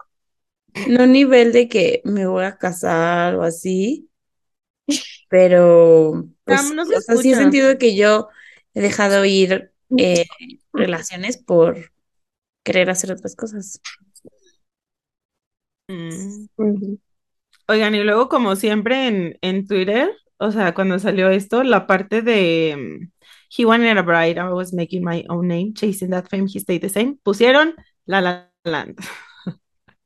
no nivel de que me voy a casar o así, pero pues, no se o sea, sí he sentido que yo he dejado ir eh, relaciones por querer hacer otras cosas. Mm. Oigan, y luego, como siempre en, en Twitter, o sea, cuando salió esto, la parte de mm, He wanted a bride, I was making my own name, chasing that fame, he stayed the same. Pusieron La La Land.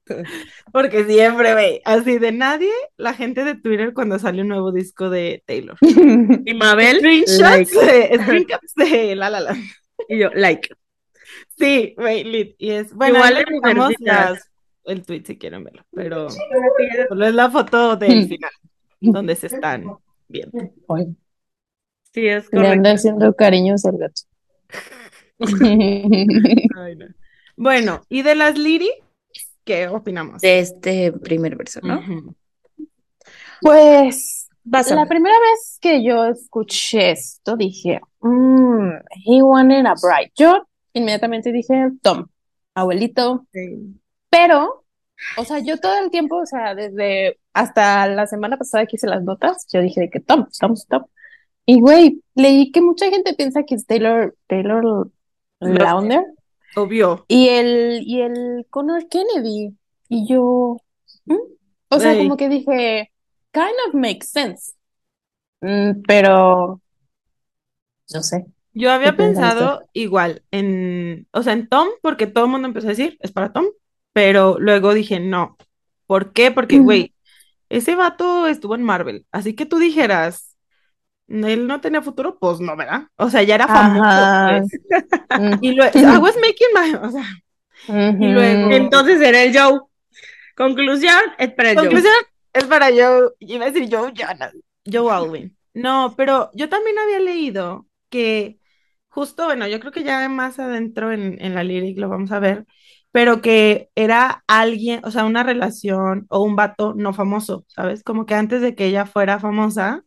Porque siempre, güey, así de nadie, la gente de Twitter cuando sale un nuevo disco de Taylor. Y Mabel, Screenshots like. de, screenshots de La La Land. Y yo, like. Sí, güey, lit. Y es, bueno, Igual las- el tweet si quieren verlo, pero solo es la foto del final, donde se están viendo. Ay, Sí, es Le anda correcto. haciendo cariños al gato. Ay, no. Bueno, y de las lyrics, ¿qué opinamos? De este primer verso, ¿no? Pues la primera vez que yo escuché esto dije, "Mm, he wanted a bride. Yo inmediatamente dije, Tom, abuelito, pero, o sea, yo todo el tiempo, o sea, desde hasta la semana pasada que hice las notas, yo dije de que Tom, Tom, Tom. Y güey, leí que mucha gente piensa que es Taylor, Taylor Lautner Obvio. y el, y el Connor Kennedy. Y yo, ¿mm? O sea, como que dije, kind of makes sense. Mm, pero, no sé. Yo había ¿Qué piensas pensado igual en, o sea, en Tom, porque todo el mundo empezó a decir, es para Tom, pero luego dije, no. ¿Por qué? Porque, güey, ese vato estuvo en Marvel, así que tú dijeras, él no tenía futuro, pues no, ¿verdad? O sea, ya era famoso, pues. Y luego, I was making my, o sea, y luego- Entonces era el Joe. Conclusión, es para Joe. conclusión, es para Joe, iba a decir Joe Jonas, Joe Alwyn. No, pero yo también había leído que justo, bueno, yo creo que ya más adentro en, en la lyric lo vamos a ver, pero que era alguien, o sea, una relación o un vato no famoso, ¿sabes? Como que antes de que ella fuera famosa,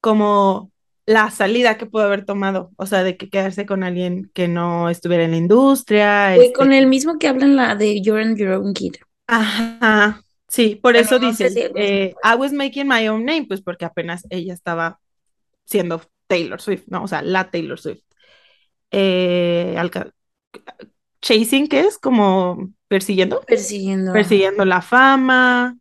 como la salida que pudo haber tomado, o sea, de que quedarse con alguien que no estuviera en la industria. Fue este- con el mismo que hablan la de You're on Your Own Kid. Ajá, sí, por eso no dice, si eh, I was making my own name, pues porque apenas ella estaba siendo Taylor Swift, ¿no? O sea, la Taylor Swift. Eh, chasing, ¿qué es? Como persiguiendo, Persiguiendo. persiguiendo la fama.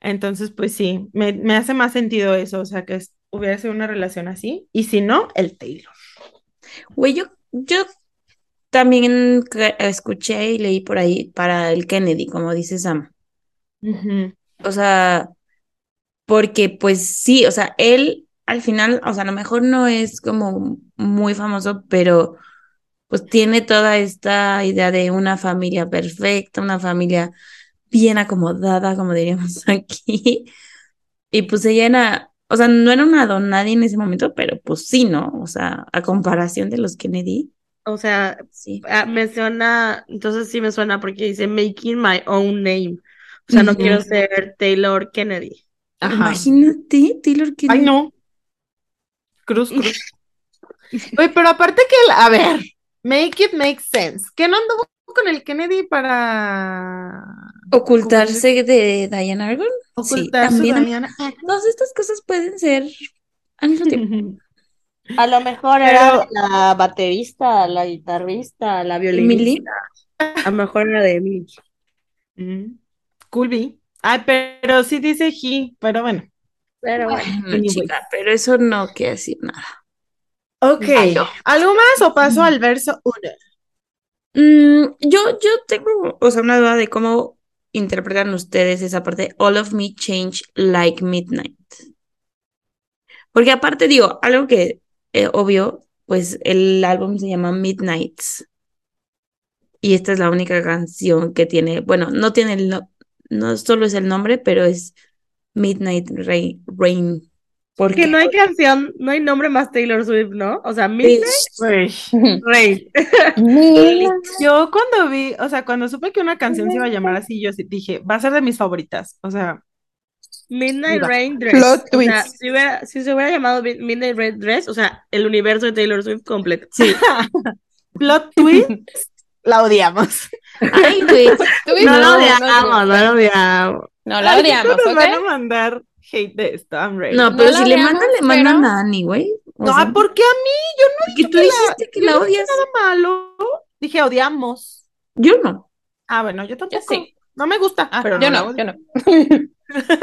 Entonces, pues sí, me, me hace más sentido eso, o sea, que es- hubiera sido una relación así, y si no, el Taylor. Güey, yo, yo también escuché y leí por ahí para el Kennedy, como dice Sam. O sea, porque pues sí, o sea, él al final, o sea, a lo mejor no es como muy famoso, pero pues tiene toda esta idea de una familia perfecta, una familia bien acomodada, como diríamos aquí. Y pues ella era, o sea, no era una don nadie en ese momento, pero pues sí, ¿no? O sea, a comparación de los Kennedy, O sea, sí. ah, menciona, entonces sí me suena porque dice making my own name. O sea, no quiero ser Taylor Kennedy. Ajá. Imagínate, Taylor Ay, Kennedy. no. Cruz, cruz. Oye, pero aparte que, el- a ver, make it make sense. ¿Qué no anduvo con el Kennedy para Ocultarse de Diane Argon. Sí, ocultar su también. Diana? Todas estas cosas pueden ser al mismo tiempo. A lo mejor era la baterista, la guitarrista, la violinista. A lo mejor era de Emily. Mm, Cool B. Ay, pero sí dice he, pero bueno. Pero bueno. Bueno, anyways. chica, pero eso no quiere decir nada. Ok. ¿Algo más o paso al verso 1? Mm, yo, yo tengo, o sea, una duda de cómo interpretan ustedes esa parte, All of me change like midnight. Porque aparte digo, algo que eh, obvio, pues el álbum se llama Midnights. Y esta es la única canción que tiene, bueno, no tiene el, no, no solo es el nombre, pero es Midnight Rain. Rain. Porque no hay canción, no hay nombre más Taylor Swift, ¿no? O sea, Midnight Rain. Mira. Yo cuando vi, o sea, cuando supe que una canción se iba a llamar así, yo dije, va a ser de mis favoritas. O sea, Midnight Mira. Rain Dress. Plot O sea, twist. si hubiera, si se hubiera llamado Mid- Midnight Rain Dress, o sea, el universo de Taylor Swift completo. sí. plot twist, la odiamos. Ay. No no, odiamos, no lo odiamos. No la Ay, odiamos, nos van a mandar hate de esto, I'm ready. No, No pero si le odiamos, mandan, le mandan pero- a Annie, güey. No, sea, ¿por qué a mí? Yo no porque tú la- dijiste que la no dije odias. nada malo. Dije odiamos. Yo no. Ah, bueno, yo tampoco. sí. No me gusta, Ah, pero yo no no, yo no.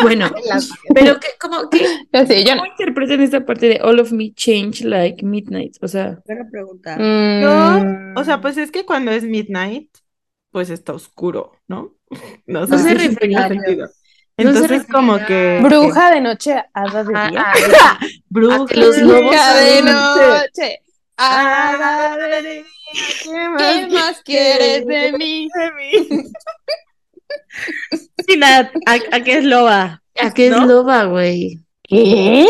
Bueno, pero que, como que, Yo sí, yo no. ¿cómo interpretan esta parte de All of Me Change Like Midnight? O sea, Buena pregunta. Mm, O sea, pues es que cuando es midnight, pues está oscuro, ¿no? No, No se si se Entonces, como que. Bruja de noche, hada de día. Bruja de noche, Ah, hada de día. ¿Qué ¿Qué más quieres de mí? de mí? Sí, Nat, ¿a, a qué es loba? ¿A qué es loba, güey? ¿Qué?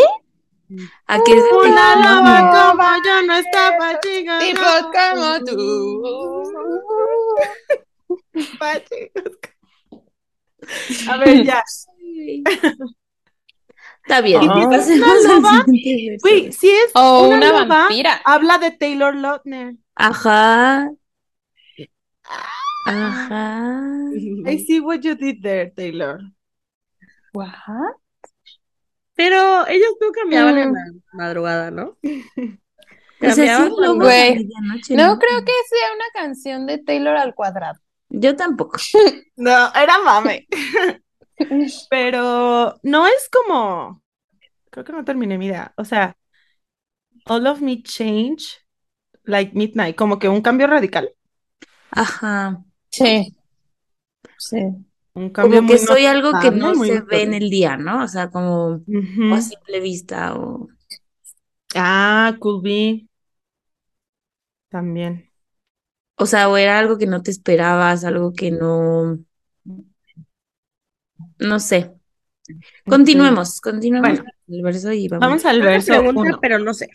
¿A qué es Una loba no. como yo no estaba chica. Como tú. A ver, ya. Está bien, Ah. pasemos ¿Una loba? si es O una, una loba, vampira. habla de Taylor Lautner. Ajá. Ajá. I see what you did there, Taylor. What? Pero ellos no cambiaban en Mm. la madrugada, ¿no? O sea, sí, Cambiaban a Güey, No creo que sea una canción de Taylor al cuadrado. Yo tampoco. No, era mame. Pero no es como. Creo que no terminé mi idea. O sea, all of me change like midnight, como que un cambio radical. Ajá. Sí. Sí. Un cambio Como que muy soy algo que no se ve en el día, ¿no? O sea, como o a simple vista o... Ah, could be. También. O sea, o era algo que no te esperabas, algo que no... No sé. Continuemos, continuemos Bueno. el verso y vamos. Vamos al verso pregunta, uno. pero no sé.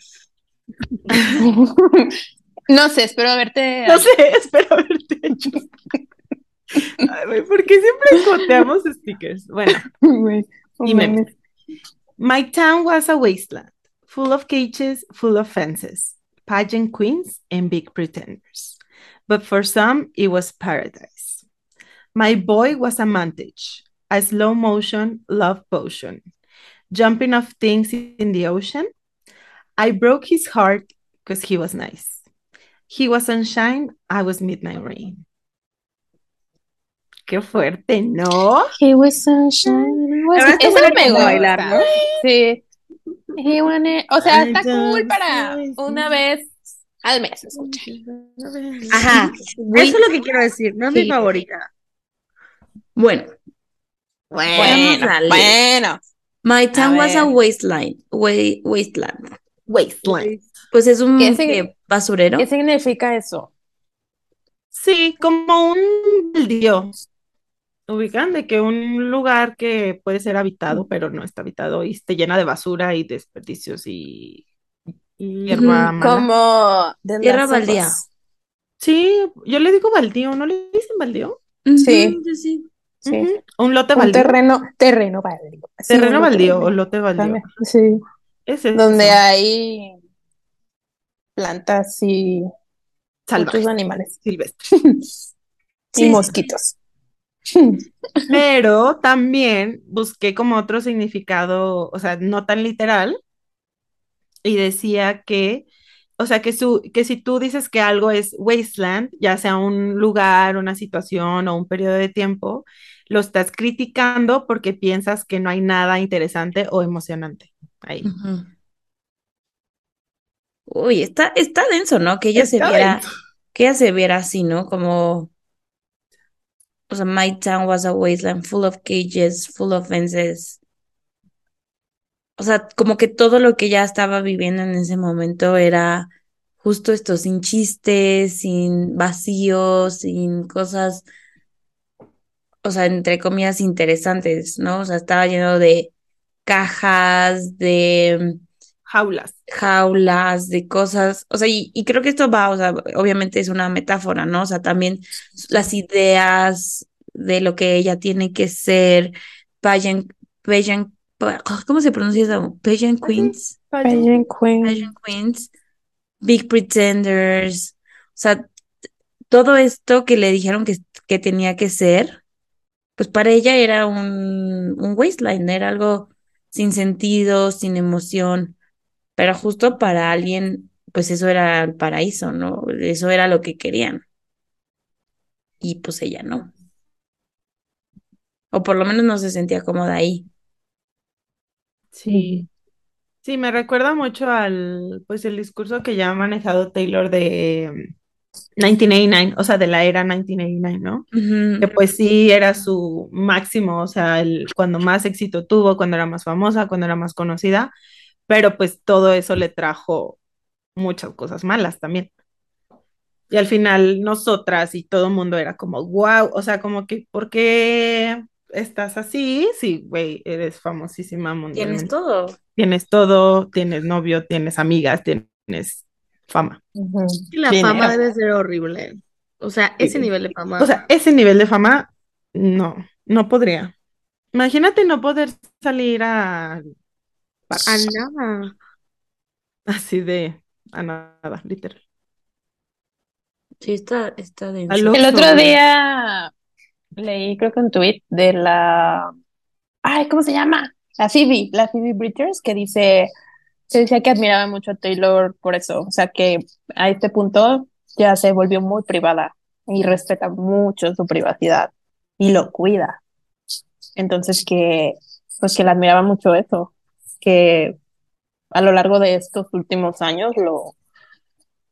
No sé, espero verte. No sé, espero haberte hecho. Ay, ¿por qué siempre coteamos stickers? Bueno, Y memes. my town was a wasteland, full of cages, full of fences, pageant queens, and big pretenders. But for some, it was paradise. My boy was a mantage, a slow motion love potion, jumping off things in the ocean. I broke his heart because he was nice. He was sunshine, I was midnight rain. Qué fuerte, ¿no? He was sunshine. was- Ahora está Eso bueno me gusta. bailar, ¿no? Sí. He wanna- O sea, I está cool para una vez al mes escuchar. Ajá, eso es lo que quiero decir, no es mi favorita. Bueno, Bueno, bueno. my town was a wasteland. wa- wasteland. Wasteland. Pues es un ¿Qué sig- ¿qué? basurero. ¿Qué significa eso? Sí, como un baldío. Ubican de que un lugar que puede ser habitado, pero no está habitado y esté llena de basura y desperdicios y hierba mala. Como The Tierra baldía. Sí, yo le digo baldío, ¿no le dicen baldío? Sí. sí, sí. Un lote Un baldío. terreno, terreno baldío. Sí, Terreno baldío o lote baldío. También, Sí, Es eso. donde hay plantas y Salvajes, muchos animales silvestres. y Sí, mosquitos. Pero también busqué como otro significado, o sea, no tan literal, y decía que, o sea, que, su, que si tú dices que algo es wasteland, ya sea un lugar, una situación o un periodo de tiempo, lo estás criticando porque piensas que no hay nada interesante o emocionante ahí. Uy, está, está denso, ¿no? Que ella se viera, denso. que ella se viera así, ¿no? Como, o sea, my town was a wasteland full of cages, full of fences. O sea, como que todo lo que ella estaba viviendo en ese momento era justo esto, sin chistes, sin vacíos, sin cosas, o sea, entre comillas, interesantes, ¿no? O sea, estaba lleno de cajas, de Jaulas. jaulas, de cosas, o sea, y, y creo que esto va, o sea, obviamente es una metáfora, ¿no? O sea, también las ideas de lo que ella tiene que ser, pageant, pa- ¿cómo se pronuncia eso? Pageant queens, Pageant Queen. pageant queens, big pretenders, o sea, todo esto que le dijeron que, que tenía que ser, pues para ella era un, un wasteland, era algo sin sentido, sin emoción. Pero justo para alguien, pues eso era el paraíso, ¿no? Eso era lo que querían. Y pues ella no. O por lo menos no se sentía cómoda ahí. Sí. Sí, me recuerda mucho al, pues el discurso que ya ha manejado Taylor de 1989, o sea, de la era 1989, ¿no? Ujú. Que pues sí era su máximo, o sea, el, cuando más éxito tuvo, cuando era más famosa, cuando era más conocida, pero pues todo eso le trajo muchas cosas malas también. Y al final nosotras y todo el mundo era como, wow, o sea, como que, ¿por qué estás así? Sí, güey, eres famosísima Tienes mundialmente. todo. Tienes todo, tienes novio, tienes amigas, tienes fama. La fama debe ser horrible. O sea, ese Sí. nivel de fama. O sea, ese nivel de fama, no, no podría. Imagínate no poder salir a a nada. así de a nada, literal. Sí, está, está. Al El otro día leí, creo que un tweet de la, ay, ¿cómo se llama? La Phoebe, la Phoebe Bridgers, que dice, que decía que admiraba mucho a Taylor por eso, o sea que a este punto ya se volvió muy privada y respeta mucho su privacidad y lo cuida. Entonces que, pues que la admiraba mucho eso, que a lo largo de estos últimos años lo,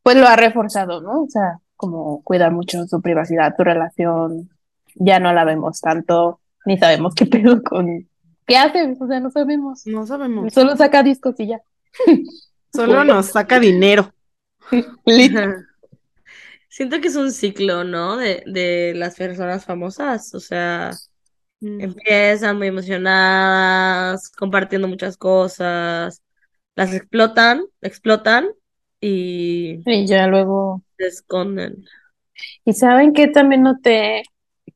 pues lo ha reforzado, ¿no? O sea, como cuidar mucho su privacidad, su relación, ya no la vemos tanto, ni sabemos qué pedo con, ¿qué hace? O sea, no sabemos. No sabemos. Solo saca discos y ya. Solo nos saca dinero. Siento que es un ciclo, ¿no? De, de las personas famosas. O sea, empiezan muy emocionadas, compartiendo muchas cosas, las explotan, explotan y Y ya luego. se esconden. ¿Y saben qué también noté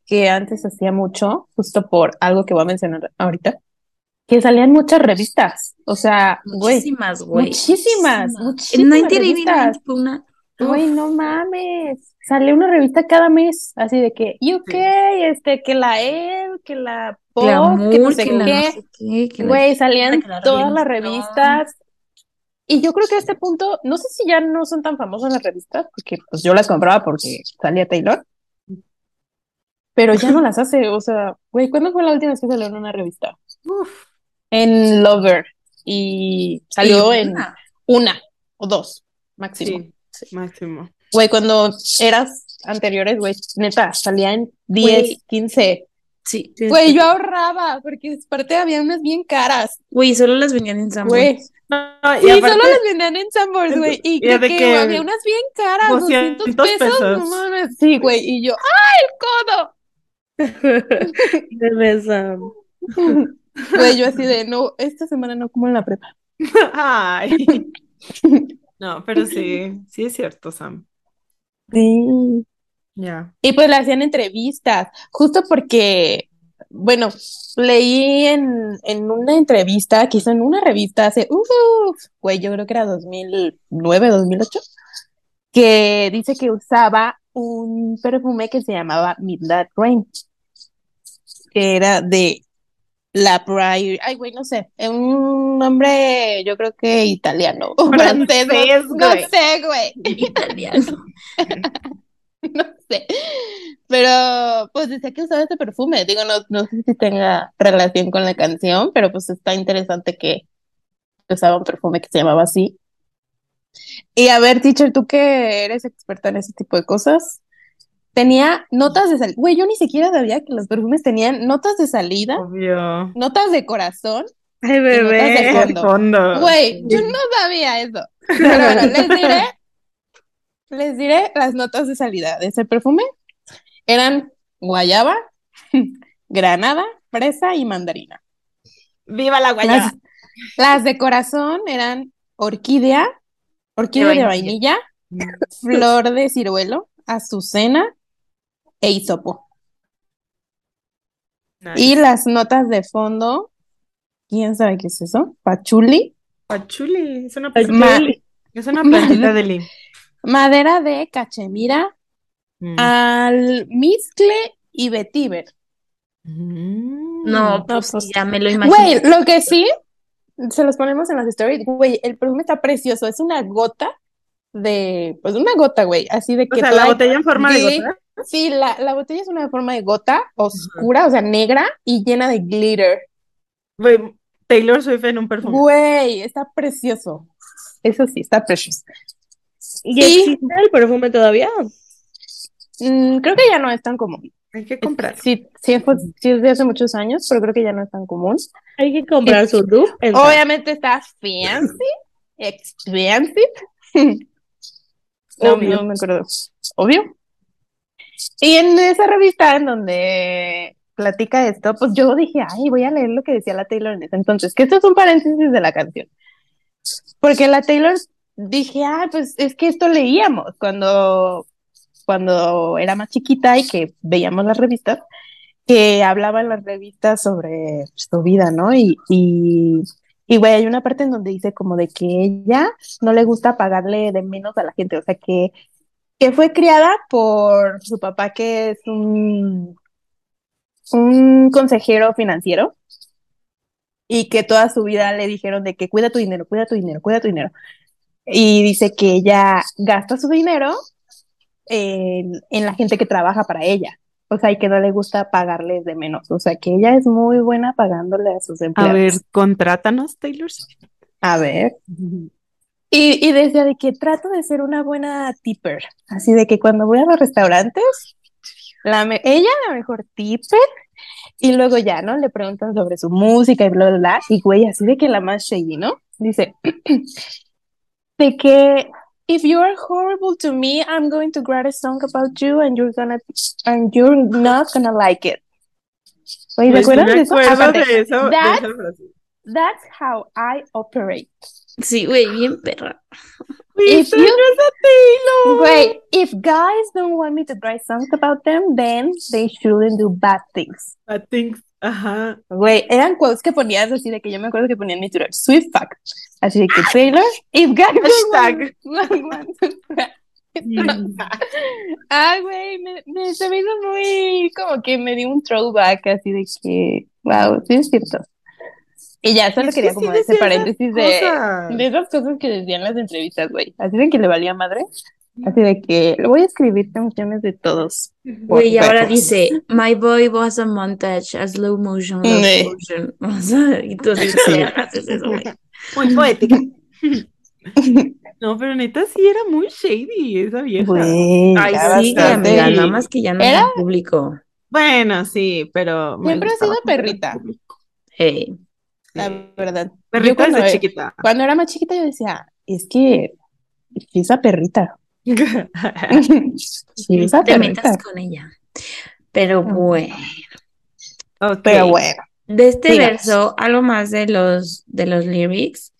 que antes hacía mucho, justo por algo que voy a mencionar ahorita? Que salían muchas revistas. O sea, Muchísimas, güey. muchísimas, En muchísimas 1989 revistas. fue una. Güey, no mames. Sale una revista cada mes, así de que UK, este, que la Elle, que la Vogue, que no sé que la no qué. sé la- Güey, salían la todas las revistas. Y yo creo que a este punto, no sé si ya no son tan famosas las revistas, porque pues yo las compraba porque salía Taylor, pero ya no las hace. O sea, güey, ¿cuándo fue la última vez que salió en una revista? Uf, En Lover. Y salió Y en una. una o dos, máximo. sí, máximo. Güey, cuando eras anteriores, güey, neta, salía en 10, Güey. 15. Sí. Güey, yo ahorraba, porque aparte había unas bien caras. Güey, solo las vendían en San Güey, No, y sí, aparte, solo las vendían en Sanborns, güey. Y que que había unas bien caras, 200 200 pesos, no pesos. mames. Sí, güey, y yo, ¡ay, De besan. el codo! Güey, yo así de, no, esta semana no como en la prepa. Ay. No, pero sí, sí es cierto, Sam. Sí. Ya. Y pues le hacían entrevistas, justo porque, bueno, leí en, en una entrevista que hizo en una revista hace, uf, güey, yo creo que era 2009, 2008, que dice que usaba un perfume que se llamaba Midnight Rain, que era de la Priory, ay, güey, no sé, es un nombre, yo creo que italiano o francés, no, sé, güey. Italiano. no sé. Pero pues decía que usaba este perfume. Digo, no, no sé si tenga relación con la canción, pero pues está interesante que usaba un perfume que se llamaba así. Y a ver, teacher, tú que eres experta en ese tipo de cosas, tenía notas de salida. Güey, yo ni siquiera sabía que los perfumes tenían notas de salida, Obvio. notas de corazón. Ay, notas de bebé. fondo. Fondo. Güey, yo no sabía eso. Pero bueno, les diré, les diré las notas de salida de ese perfume. Eran guayaba, granada, fresa y mandarina. Viva la guayaba. Las, las de corazón eran orquídea, orquídea de De vainilla, flor de ciruelo, azucena e hisopo. Nice. Y las notas de fondo, ¿quién sabe qué es eso? Pachuli, Pachuli, es una plantita, es una plantita de lim. madera de cachemira, Mm. almizcle y vetiver. Mm. No, pues pues, ya me lo imagino. Güey, lo que sí, se los ponemos en las stories, güey, el perfume está precioso, es una gota de, pues una gota, güey, así de O que sea, toda la botella en forma de gota. Sí, la, la botella es una forma de gota oscura, o sea, negra y llena de glitter. Güey, Taylor Swift en un perfume. Güey, está precioso. Eso sí, está precioso. ¿Y existe el perfume todavía? Mm, creo que ya no es tan común. Hay que comprar. Sí, sí, es de hace muchos años, pero creo que ya no es tan común. Hay que comprar su dupe. en Obviamente está fancy, expensive. No, Obvio. no me acuerdo. Obvio. Y en esa revista en donde platica esto, pues yo dije, ay, voy a leer lo que decía la Taylor en ese entonces, que esto es un paréntesis de la canción. Porque la Taylor dije, ah, pues es que esto leíamos cuando, cuando era más chiquita y que veíamos las revistas, que hablaban las revistas sobre su vida, ¿no? Y, y, y güey, hay una parte en donde dice como de que ella no le gusta pagarle de menos a la gente, o sea que, que fue criada por su papá que es un, un consejero financiero y que toda su vida le dijeron de que cuida tu dinero, cuida tu dinero, cuida tu dinero. Y dice que ella gasta su dinero en, en la gente que trabaja para ella. O sea, y que no le gusta pagarles de menos. O sea, que ella es muy buena pagándole a sus A empleados. ver, contrátanos, Taylor Swift. A ver. Y, y decía de que trato de ser una buena tipper. Así de que cuando voy a los restaurantes, la me- ella la mejor tipper. Y luego ya, ¿no? Le preguntan sobre su música y bla, bla, bla. Y güey, así de que la más shady, ¿no? Dice, de que if you are horrible to me, I'm going to write a song about you and you're gonna, and you're not gonna like it. Oye, ¿te acuerdas de eso? Aparte, de eso, de that- esa frase. That's how I operate. Sí, güey, bien perra. If you-. Wait, if guys don't want me to write songs about them, then they shouldn't do bad things. I think, ajá. Güey, eran quotes que ponías así de que yo me acuerdo que ponía en mi Twitter, Swift Fact. Así de que Taylor, if guys don't Hashtag. want, want to- Ah, güey, me, me- se me hizo muy como que me dio un throwback así de que, wow, sí es cierto. Y ya, solo quería como ese paréntesis de, de esas cosas que decían las entrevistas, güey. Así de que le valía madre. Así de que le voy a escribir canciones de todos. Güey, y ahora dice, My boy was a montage, a slow motion, love Ne. motion. O sea, y tú haces eso, güey. Muy poética. No, pero neta sí era muy shady esa vieja. Ay, sí, bastante. amiga, nada más que ya no Era- en público. Bueno, sí, pero Siempre ha sido perrita. Hey. La verdad. Yo Perrita cuando, desde chiquita. cuando era más chiquita yo decía, es que esa perrita. Sí, esa te perrita. metas con ella. Pero bueno. Pero bueno. de este verso, algo más de los de los lyrics.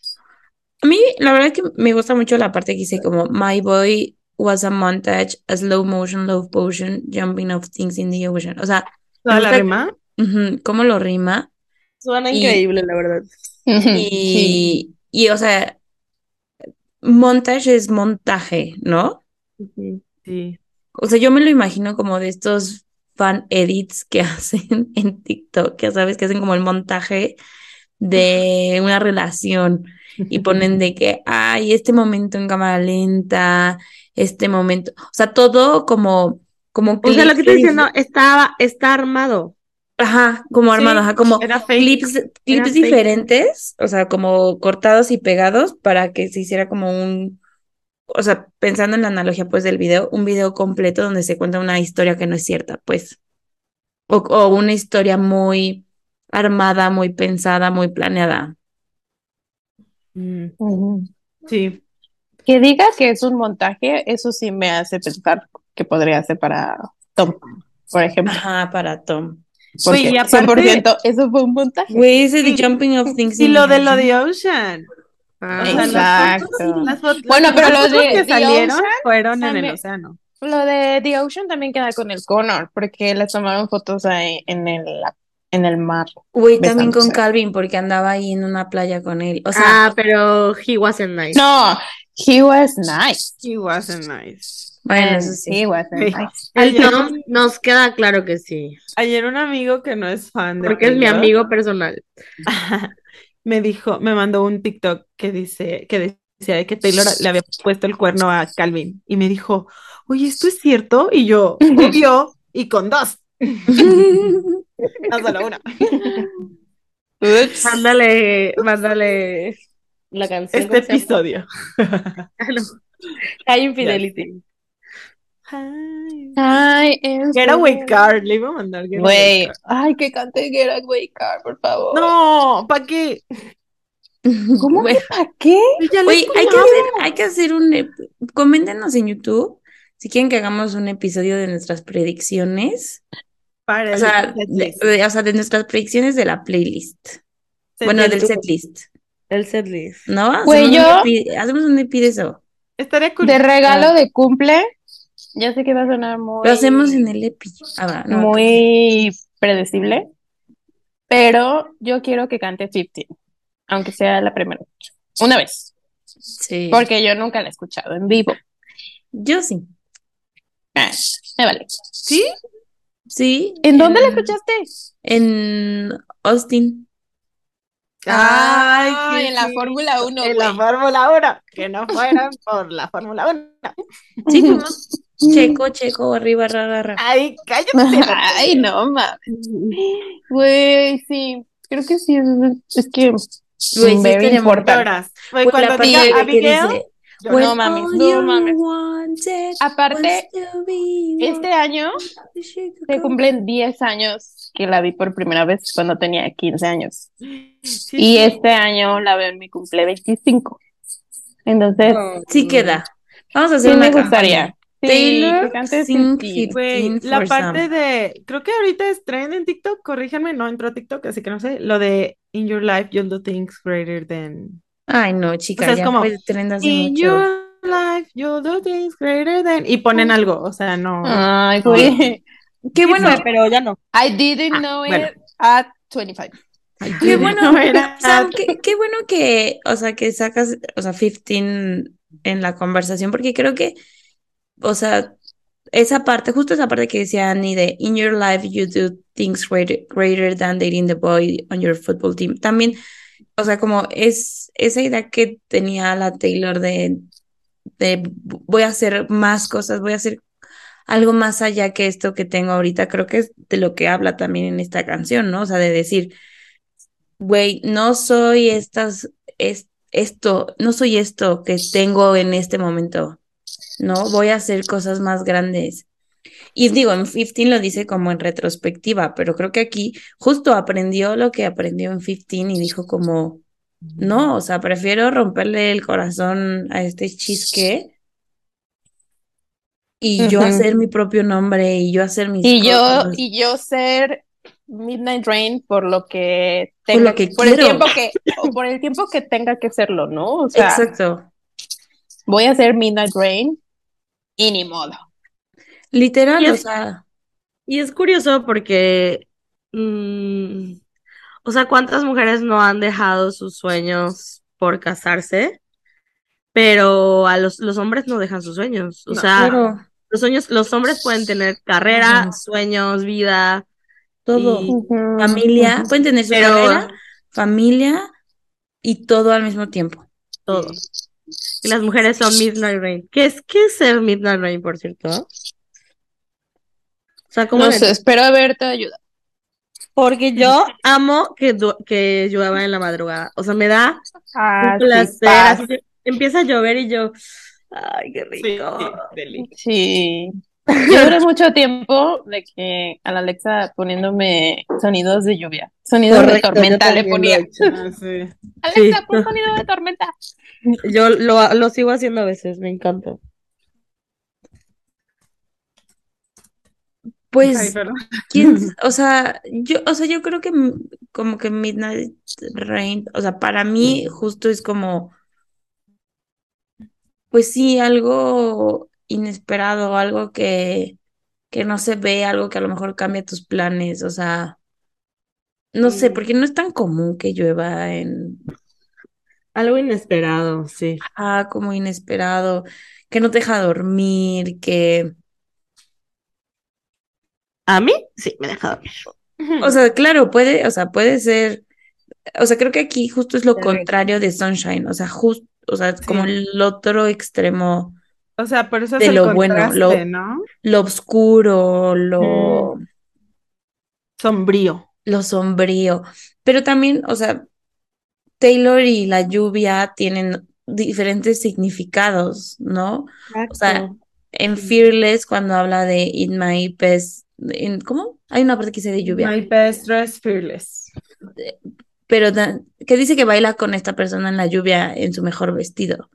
A mí, la verdad es que me gusta mucho la parte que dice como My boy was a montage, a slow motion love potion, jumping off things in the ocean. O sea, ¿Toda la rima? ujú, cómo lo rima. Suena Y- increíble, la verdad. Y, y, o sea, montage es montaje, ¿no? Sí. O sea, yo me lo imagino como de estos fan edits que hacen en TikTok, ya sabes, que hacen como el montaje de una relación y ponen de que, ay, este momento en cámara lenta, este momento, o sea, todo como, como O sea, lo que estoy diciendo estaba, está armado. Ajá, como Sí, armado, ajá, como clips, clips fake. diferentes, o sea, como cortados y pegados para que se hiciera como un, o sea, pensando en la analogía pues del video, un video completo donde se cuenta una historia que no es cierta, pues, o, o una historia muy armada, muy pensada, muy planeada. Mm. Sí. Que diga que es un montaje, eso sí me hace pensar que podría ser para Tom, por ejemplo. Ajá, para Tom. Porque y aparte- 100% eso fue un montaje. Güey, ese de Sí. Jumping of Things Y lo de lo de Ocean. Ah, O sea, las Exacto. fotos- las fotos- Bueno, pero los de que salieron Ocean fueron en el también- océano. Lo de The Ocean también queda con el Connor, porque les tomaron fotos ahí en el, en el mar. Güey, también con. Calvin, porque andaba ahí en una playa con él. O sea, Ah, pero he wasn't nice. No, he was nice. He wasn't nice. bueno, eso sí. He wasn't nice. El Ayer, Tom nos queda claro que sí, ayer un amigo que no es fan de porque es mi amigo personal. me dijo, me mandó un TikTok que dice, que decía de que Taylor le había puesto el cuerno a Calvin y me dijo, oye, ¿esto es cierto? Y yo, obvio, y con dos. No solo una. Ups. Mándale, mándale la canción. Este episodio. Ah. High Infidelity. Ay, es Getaway Car, le iba a mandar Getaway Car. ay, que cante Getaway Car, por favor. No, ¿para qué? ¿Cómo que para qué? Oye, hay que hacer, hay que hacer un, coméntenos en YouTube si quieren que hagamos un episodio de nuestras predicciones, Para sea, de, o sea, de nuestras predicciones de la playlist, bueno, del Setlist. El setlist. ¿no? Güey, Hacemos un yo- epi- hacemos un epi de eso, Estaría cool. De regalo de cumple, ya sé que va a sonar muy, lo hacemos en el epi. Ah, va, no, muy predecible, pero yo quiero que cante 15, aunque sea la primera. Una vez, sí, porque yo nunca la he escuchado en vivo. yo sí, Ah, me vale. ¿Sí? sí. ¿En dónde la escuchaste? En Austin. Ay, Ay, en la sí. Fórmula 1, En la güey. Fórmula 1. Que no fueran por la Fórmula 1. Sí, fuimos checo, checo, arriba, ra, ra, ra. Ay, cállate. Ay, no mames. Güey, sí, creo que sí, es, es que Güey, sí very muy important. Güey, cuando la parte diga Abigail. "When No mames, no mames. wanted Aparte, be este año se go". cumplen 10 años que la vi por primera vez cuando tenía 15 años. Sí, Y sí. este año la veo en mi cumple 25. Entonces, Sí queda. Vamos a sí hacer me una gustaría. campaña. Sí, Taylor 15. Güey, 15 la parte some. de, creo que ahorita es trend en TikTok, corríjanme, no entró a TikTok, así que no sé, lo de In Your Life You'll Do Things Greater Than. Ay, no, chica, O sea, es ya como, fue trend hace In mucho. Your Life You'll Do Things Greater Than. Y ponen algo, o sea, no. Ay, güey. Qué bueno, fue, pero ya no. I didn't know bueno. it at 25. qué bueno, No era- Sam, qué, qué bueno que, o sea, que sacas, o sea, 15 en la conversación, porque creo que, o sea, esa parte, justo esa parte que decía Annie de In your life you do things greater, greater than dating the boy on your football team. También, o sea, como es esa idea que tenía la Taylor de, de voy a hacer más cosas, voy a hacer algo más allá que esto que tengo ahorita, creo que es de lo que habla también en esta canción, ¿no? O sea, de decir, güey, no soy estas, es, esto, no soy esto que tengo en este momento, ¿no? Voy a hacer cosas más grandes. Y digo, en 15 lo dice como en retrospectiva, pero creo que aquí justo aprendió lo que aprendió en 15 y dijo como, no, o sea, prefiero romperle el corazón a este chisque y yo hacer mi propio nombre y yo hacer mis Y yo, y yo ser Midnight Rain por lo que Por tenga lo que por el tiempo que, o por el tiempo que tenga que serlo, ¿no? O sea, Exacto. voy a ser Midnight Rain y ni modo. Literal, o sea, Y es curioso porque, mm, o sea, ¿cuántas mujeres no han dejado sus sueños por casarse? Pero a los, los hombres no dejan sus sueños. O No, sea, los sueños, los hombres pueden tener carrera, sueños, vida, todo. y- Familia, pueden tener su pero carrera, familia y todo al mismo tiempo. todo. Y las mujeres son Midnight Rain. ¿Qué es, qué es ser Midnight Rain, por cierto? O sea, ¿cómo No sé, espero haberte ayudado. Porque yo amo que, que llueva en la madrugada. O sea, me da Ah, un placer. paz. Así que empieza a llover y yo, ay, qué Sí, rico. deli. Sí. Yo duré mucho tiempo de que a la Alexa poniéndome sonidos de lluvia, sonidos de Correcto, tormenta le ponía. Ah, sí. Alexa, Sí. pon sonido de tormenta. Yo lo, lo sigo haciendo a veces, me encanta. Ay, Pues. ¿quién? O sea, yo, o sea, yo creo que como que Midnight Rain, o sea, para mí justo es como, pues sí, algo inesperado, algo que, que no se ve, algo que a lo mejor cambia tus planes, o sea, no sé, porque no es tan común que llueva en, Algo inesperado, sí. ah, como inesperado, que no te deja dormir, que, ¿A mí? Sí, me deja dormir. o sea, claro, puede, o sea, puede ser, o sea, creo que aquí justo es lo contrario de Sunshine, o sea, justo, o sea, es como Sí. el otro extremo, O sea, por eso es De el lo bueno, lo- ¿no? lo oscuro, lo, Sombrío. lo sombrío. Pero también, o sea, Taylor y la lluvia tienen diferentes significados, ¿no? O sea, en Fearless, cuando habla de In My Best, ¿cómo? Hay una parte que dice de lluvia. My best dress fearless. Pero que dice que baila con esta persona en la lluvia en su mejor vestido,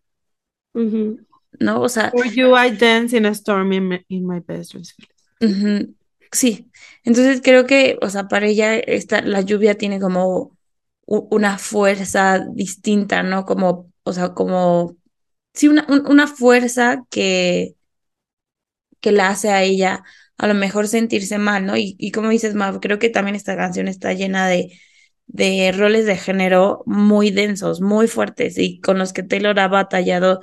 Ujú. ¿no? O sea, For you, I dance in a storm in my, in my best dress ujú, sí. Entonces creo que, o sea, para ella esta, la lluvia tiene como una fuerza distinta, ¿no? Como, o sea, como, sí, una, un- una fuerza que, que la hace a ella a lo mejor sentirse mal, ¿no? Y, y como dices, Mav, creo que también esta canción está llena de, de roles de género muy densos, muy fuertes y con los que Taylor ha batallado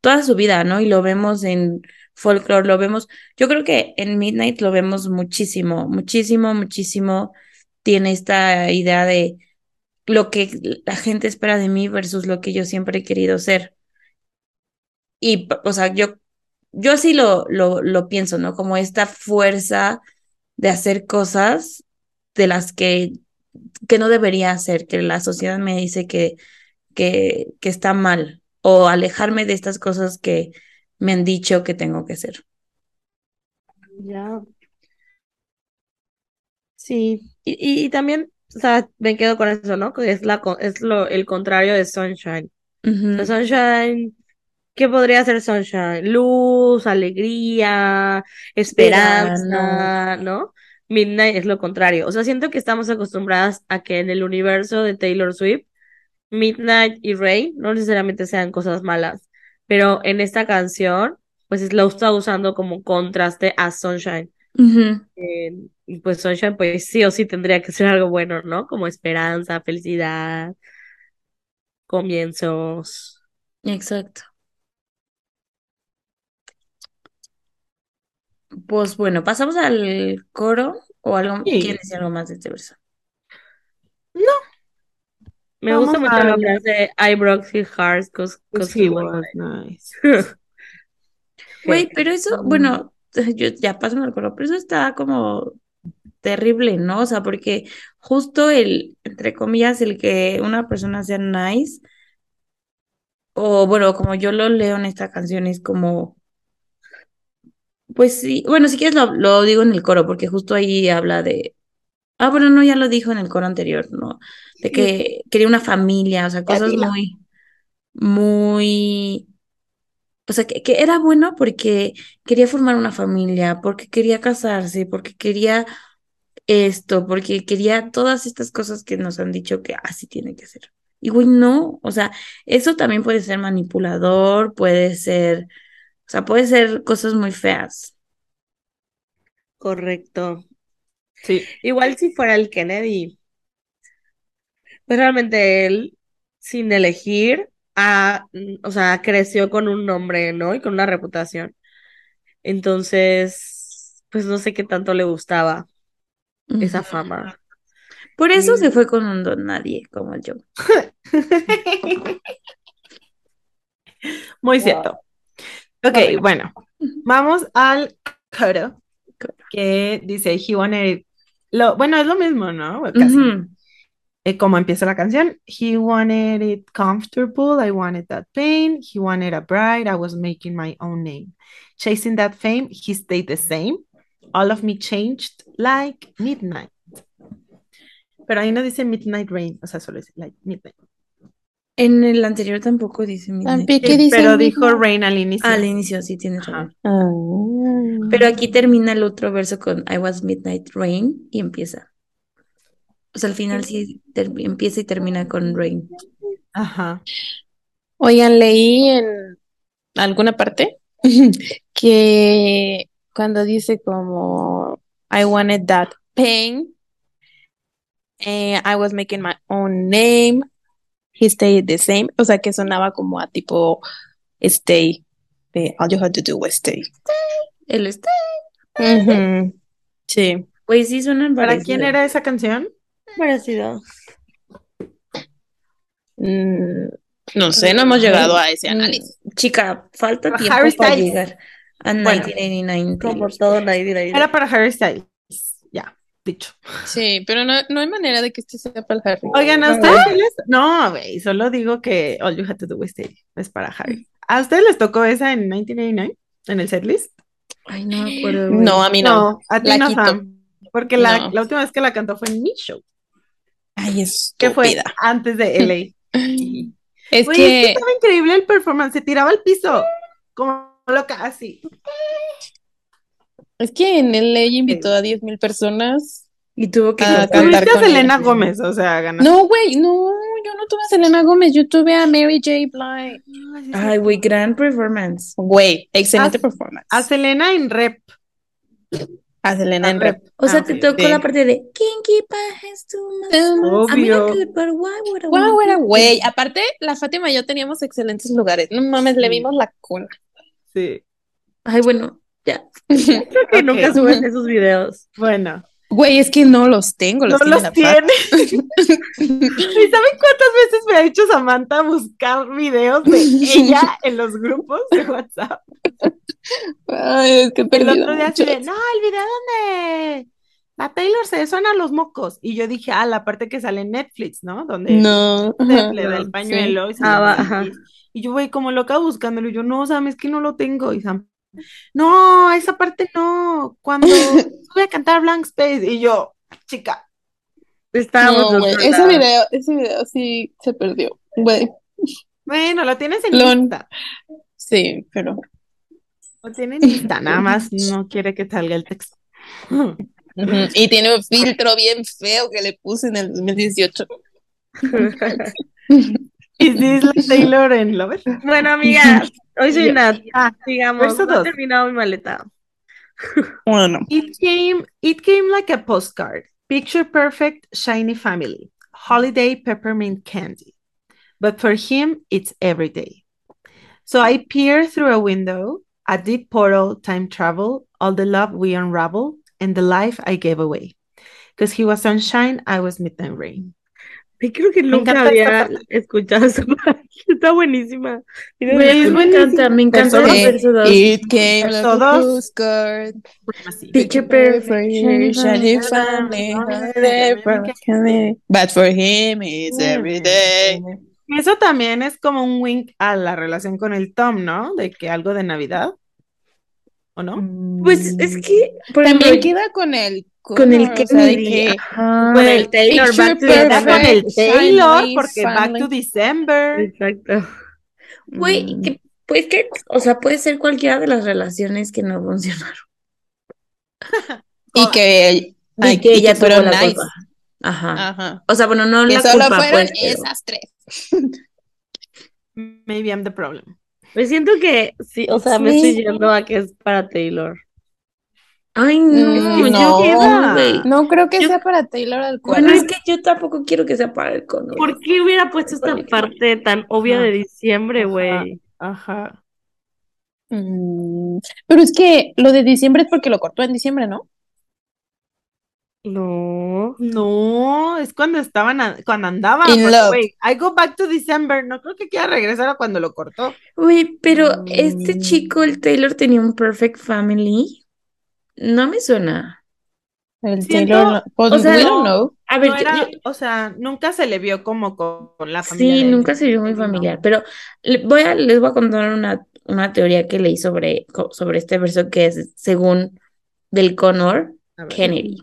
toda su vida, ¿no? Y lo vemos en folklore, lo vemos, yo creo que en Midnight lo vemos muchísimo, muchísimo, muchísimo. Tiene esta idea de lo que la gente espera de mí versus lo que yo siempre he querido ser. Y, o sea, yo, yo así lo, lo, lo pienso, ¿no? Como esta fuerza de hacer cosas de las que, que no debería hacer, que la sociedad me dice que, que, que está mal, o alejarme de estas cosas que me han dicho que tengo que hacer. Ya. Sí. Y, y, y también, o sea, me quedo con eso, ¿no? Que es la, es lo, el contrario de Sunshine. Sunshine, ¿qué podría ser Sunshine? Luz, alegría, Verano. esperanza, ¿no? Midnight es lo contrario. O sea, siento que estamos acostumbradas a que en el universo de Taylor Swift, Midnight y Rain no necesariamente sean cosas malas, pero en esta canción, pues es- lo está usando como contraste a Sunshine. Eh, y pues Sunshine, pues sí o sí tendría que ser algo bueno, ¿no? Como esperanza, felicidad, comienzos. Exacto. Pues bueno, pasamos al coro o algo. Sí. ¿Quién decía algo más de este verso? Me Vamos gusta mucho a- la frase I broke his heart cause, Because 'cause he was nice. Güey, pero eso, bueno, yo ya paso al coro, pero eso está como terrible, ¿no? O sea, porque justo el, entre comillas, el que una persona sea nice, o bueno, como yo lo leo en esta canción, es como, pues sí, bueno, si quieres lo, lo digo en el coro, porque justo ahí habla de, ah, bueno, no, ya lo dijo en el coro anterior, ¿no? De que quería una familia, o sea, cosas muy, muy, o sea, que, que era bueno porque quería formar una familia, porque quería casarse, porque quería esto, porque quería todas estas cosas que nos han dicho que así tiene que ser. Y güey, no, o sea, eso también puede ser manipulador, puede ser, o sea, puede ser cosas muy feas. correcto. Sí. Igual si fuera el Kennedy, pues realmente él, sin elegir, ah, mm, o sea, creció con un nombre, ¿no? Y con una reputación. Entonces, pues no sé qué tanto le gustaba esa fama. Por eso se fue con un don nadie como yo. Muy cierto. Ok, Correcto. bueno, vamos al coro que dice he wanted it- lo, bueno, es lo mismo, ¿no? Casi. Eh, como empieza la canción, he wanted it comfortable, I wanted that pain, he wanted a bride, I was making my own name. Chasing that fame, he stayed the same. All of me changed like midnight. Pero ahí no dice midnight rain, o sea, solo dice like midnight. En el anterior tampoco dice midnight. Tampico. ¿Qué Sí, dice pero dijo rain al inicio. Al inicio sí tienes Ajá. razón. Ah. Pero aquí termina el otro verso con I was midnight rain y empieza. O sea, al final sí empieza y termina con rain. Ajá. Oigan, leí en alguna parte que cuando dice como I wanted that pain, eh, I was making my own name, he stayed the same, o sea que sonaba como a tipo stay, de all you had to do was stay. El este. Ujú, Sí. Güey, sí suenan ¿Para parecido. quién era esa canción? Parecido. Mm, No sé, no hemos llegado a ese análisis. Chica, falta tiempo Harry para Styles. llegar a Bueno, 1989. Como todo. Era para Harry Styles. Dicho. Sí, pero no, no hay manera de que este sea para el Harry. Oigan, ¿a No, ustedes les- No, güey, solo digo que All You Had to Do Was Stay es para Harry. ¿A ustedes les tocó esa en 1989? ¿En el setlist? Ay, no me acuerdo. güey. No, a mí no. a ti La no, quito. Sam, Porque la, No. la última vez que la cantó fue en mi show, Ay, es que fue antes de LA. Es Güey, es que que estaba increíble el performance, se tiraba al piso, como loca, así. Es que en LA invitó a 10 mil personas. Y tuvo que Ah, cantar. Tuviste a con Selena. Gómez, o sea, ganó. No, güey, no, yo no tuve a Selena Gómez, yo tuve a Mary J. Blige. Ay, güey, gran performance. Güey, excelente A- performance. A Selena en rep. A Selena en rep. O sea, Ah, te tocó Sí. la parte de Kinky Pajas to my A mí no Obvio. que- pero why would I Guau, güey. Aparte, la Fátima y yo teníamos excelentes lugares. No mames, le vimos la cola. Sí. Ay, bueno, ya. Creo que nunca suben esos videos. Bueno, Güey, es que no los tengo, no los tiene los la tiene. ¿Y saben cuántas veces me ha hecho Samantha buscar videos de ella en los grupos de WhatsApp? Ay, es que El otro día de, muchos. no, el video donde la Taylor se suena los mocos. Y yo dije, ah, la parte que sale en Netflix, ¿no? Donde No. se le da el sí. pañuelo y se Ah, le da el- Y yo voy como loca buscándolo. Y yo, no, Sam, es que no lo tengo. Y Sam, no, esa parte no. Cuando sube a cantar Blank Space. Y yo, chica, Estábamos No, ese video, ese video sí se perdió. Güey, bueno, lo tienes en lista. sí, pero. Lo tiene en lista, nada más no quiere que salga el texto. Y tiene un filtro bien feo que le puse en el 2018. ¿Is this la Taylor en Lover? Bueno, amigas, hoy soy Ya. Nat. Ah, Digamos, verso no he dos. terminado mi maleta. Bueno, It came, it came like a postcard. Picture perfect, shiny family. Holiday peppermint candy. But for him, it's every day. So I peer through a window, a deep portal, time travel, all the love we unravel, and the life I gave away. Because he was sunshine, I was midnight rain. Creo que Me nunca había escuchado parte. Está buenísima. Me encanta, me encanta. It came like Verso a dos. postcard. Así. Picture perfect. But for him, it's every day. Eso también es como un wink a la relación con el Tom, ¿no? De que algo de Navidad. ¿O no? Pues es que, También ejemplo, queda con el con el o sea, que ajá. Con el Taylor Back to con el Taylor, porque Back to. December. Exacto. Güey, Mm. que, pues que, o sea, puede ser cualquiera de las relaciones que no funcionaron. Y que, Y ay, que y ella que tuvo fueron la nice. culpa. Ajá. Ajá. O sea, bueno, no Que la solo culpa, fueron pues, pero- esas tres. Maybe I'm the problem. Me siento que sí, o sea, me Sí. estoy yendo a que es para Taylor. Ay, no, Mm, yo no. No creo que Yo- sea para Taylor al Bueno, es que yo tampoco quiero que sea para el cono. ¿Por qué hubiera puesto esta parte tan obvia de diciembre, güey? Ajá. Mm, Pero es que lo de diciembre es porque lo cortó en diciembre, ¿no? No. No, es cuando estaban, a- cuando andaban. In porque, love. güey, I go back to December. No creo que quiera regresar a cuando lo cortó. Güey, pero este Mm. chico, el Taylor, tenía un perfect family. No me suena. El Siento- Taylor, pues o sea, we no. don't know. A ver, No yo- era, yo- o sea, nunca se le vio como con, con la familia sí, él. nunca se vio muy No. familiar, pero le- voy a, les voy a contar una, una teoría que leí sobre, sobre este verso que es según del Connor. Kennedy.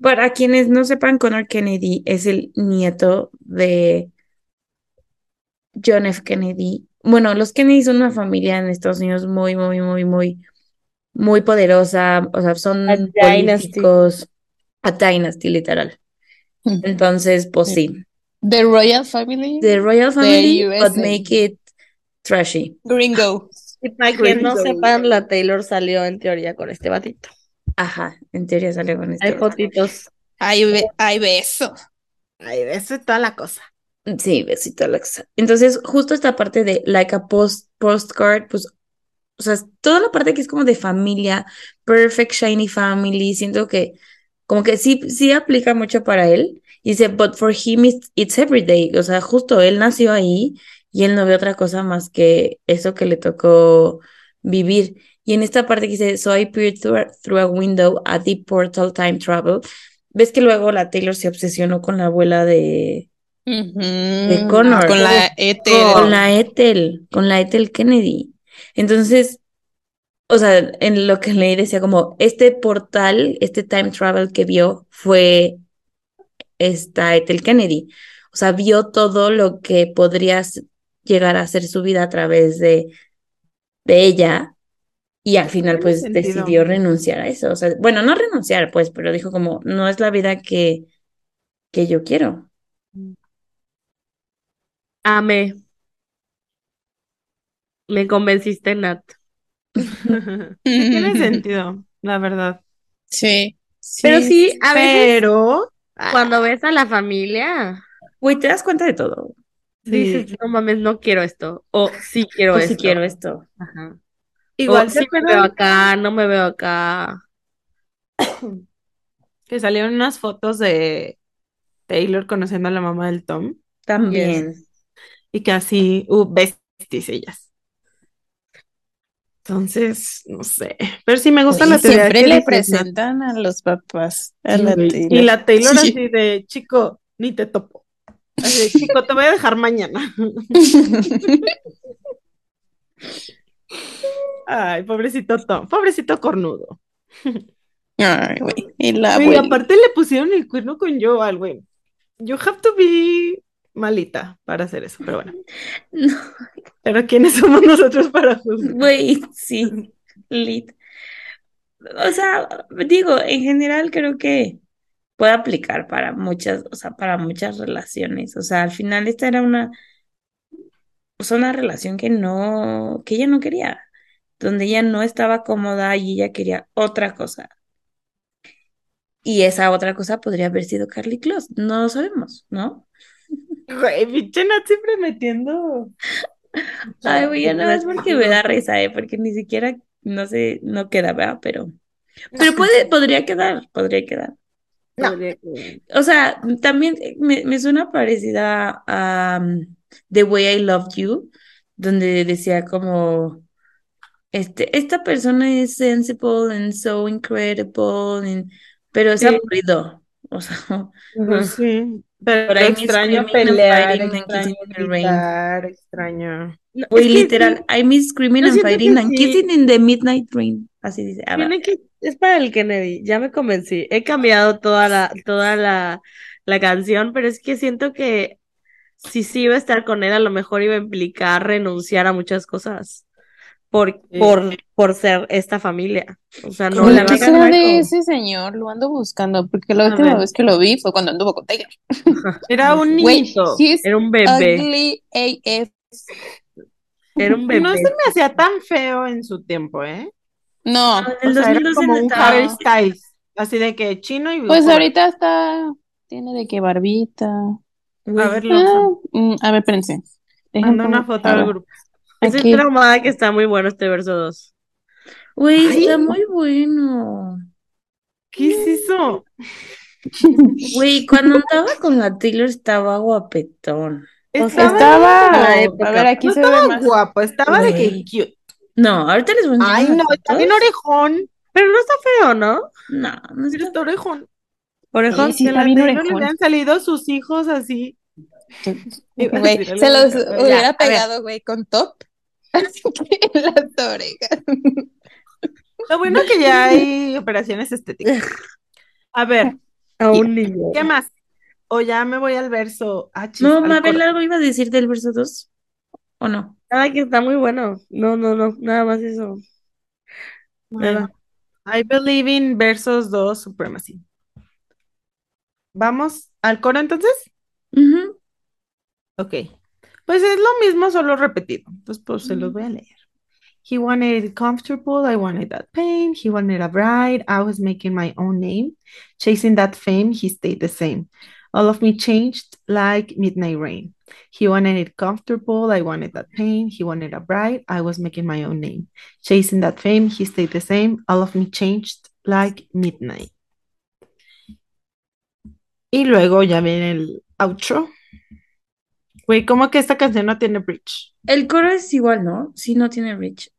Para quienes no sepan, Connor Kennedy es el nieto de John F. Kennedy. Bueno, los Kennedy son una familia en Estados Unidos muy, muy, muy, muy, muy poderosa. O sea, son A dynasty. políticos, a dynasty, literal. Entonces, pues sí. The Royal Family. The Royal Family, but make it trashy. Gringo. Y para que no sepan, la Taylor salió en teoría con este batito. Ajá, en teoría sale con Hay esto. fotitos. Hay, be- hay beso. Ay, eso es toda la cosa. Sí, besito Alexa. Entonces, justo esta parte de like a post postcard, pues, o sea, toda la parte que es como de familia, perfect shiny family, siento que como que sí, sí aplica mucho para él. Y dice, but for him it's, it's every day. O sea, justo él nació ahí y él no ve otra cosa más que eso que le tocó vivir. Y en esta parte que dice, so I peered through, through a window a deep portal time travel. ¿Ves que luego la Taylor se obsesionó con la abuela de, de Connor? Con la Ethel. Con la Ethel, con la Ethel Kennedy. Entonces, o sea, en lo que leí decía como, este portal, este time travel que vio fue esta Ethel Kennedy. O sea, vio todo lo que podría llegar a ser su vida a través de, de ella y al final pues sentido. decidió renunciar a eso. O sea, bueno, no renunciar pues, pero dijo como, no es la vida que, que yo quiero. Amé. Me convenciste, Nat. Sí, tiene sentido, la verdad. Sí. Pero sí, a veces Pero cuando ves a la familia, Güey, te das cuenta de todo. dices, no mames, no quiero esto. O sí quiero O esto. si quiero esto. Ajá. igual O ¿se sí me veo acá, no me veo acá. que salieron unas fotos de Taylor conociendo a la mamá del Tom También. y que así, uh, besties ellas. Entonces, no sé. Pero sí me gusta Oye, la teoría siempre le presentan a los papás a Sí, la güey. Taylor. Y la Taylor Sí. así de, chico, ni te topo. Así de, chico, te voy a dejar mañana. Ay, pobrecito Tom, pobrecito cornudo. Ay, güey. Y la aparte le pusieron el cuerno con Joel, güey. You have to be malita para hacer eso, pero bueno. No, Pero ¿quiénes somos nosotros para juzgar? güey, sí, lit. O sea, digo, en general creo que puede aplicar para muchas, o sea, para muchas relaciones. O sea, al final esta era una, o sea, una relación que no, que ella no quería, donde ella no estaba cómoda y ella quería otra cosa. Y esa otra cosa podría haber sido Carly Close, no lo sabemos, ¿no? Güey, pinche Nat siempre metiendo. Ay, güey, ya nada más porque me da risa, ¿eh? Porque ni siquiera, no sé, no queda, ¿verdad? Pero, pero puede, podría quedar, podría quedar. No. Podría O sea, también me, me suena parecida a um, The Way I Loved You, donde decía como, este, esta persona es sensible and so incredible, and- pero es Sí. aburrido. O sea, sí, pero I miss extraño pelear, extraño gritar. No, literal, I miss screaming and fighting and sí. kissing in the midnight rain. Así dice. Ah. Tiene que, es para el Kennedy, ya me convencí. He cambiado toda la, toda la, la canción, pero es que siento que si sí iba a estar con él, a lo mejor iba a implicar renunciar a muchas cosas por, Sí. por, por ser esta familia. O sea, no va ¿qué será de ese señor? Lo ando buscando, porque la A última ver. vez que lo vi fue cuando anduvo con Taylor. Era un he's Era un bebé, ugly AF. era un No bebé. se me hacía tan feo en su tiempo, ¿eh? No, En el O sea, era 2012 como no un Harry Styles, así de que chino y pues joven. ahorita está, tiene de que barbita. A ver, Ah, mm, a ver, espérense. Manda una foto al ver, grupo. Estoy Aquí. traumada que está muy bueno este verso 2. Güey, está muy bueno. ¿Qué es eso? Güey, cuando andaba con la Taylor estaba guapetón. O sea, Estaba, la a época. ver, aquí no se ve estaba más. guapo, estaba de que cute. No, ahorita les voy a enseñar Ay, no, está bien orejón. Pero no está feo, ¿no? No, no está. está orejón. Orejón. Sí, sí, Que a está la bien Taylor le orejón. hubieran salido sus hijos así. Decir se los hubiera pegado, güey, con top. Así que en las orejas. Lo bueno que ya hay operaciones estéticas. A ver, A un niño. ¿qué más? O ya me voy al verso. Ah, chis, No, Mabel. ¿algo iba a decir del verso 2? ¿O no? Nada que está muy bueno. No, no, no, nada más eso. Bueno, I believe in versos 2 supremacy. ¿Vamos al coro entonces? Ujú. Ok. Pues es lo mismo, solo repetido. Entonces, pues se los voy a leer. He wanted it comfortable, I wanted that pain. He wanted a bride, I was making my own name. Chasing that fame, he stayed the same. All of me changed like midnight rain. He wanted it comfortable, I wanted that pain. He wanted a bride, I was making my own name. Chasing that fame, he stayed the same. All of me changed like midnight. Y luego ya viene el outro. Güey, ¿cómo que esta canción no tiene bridge? El coro es igual, ¿no? Sí, no tiene Rich.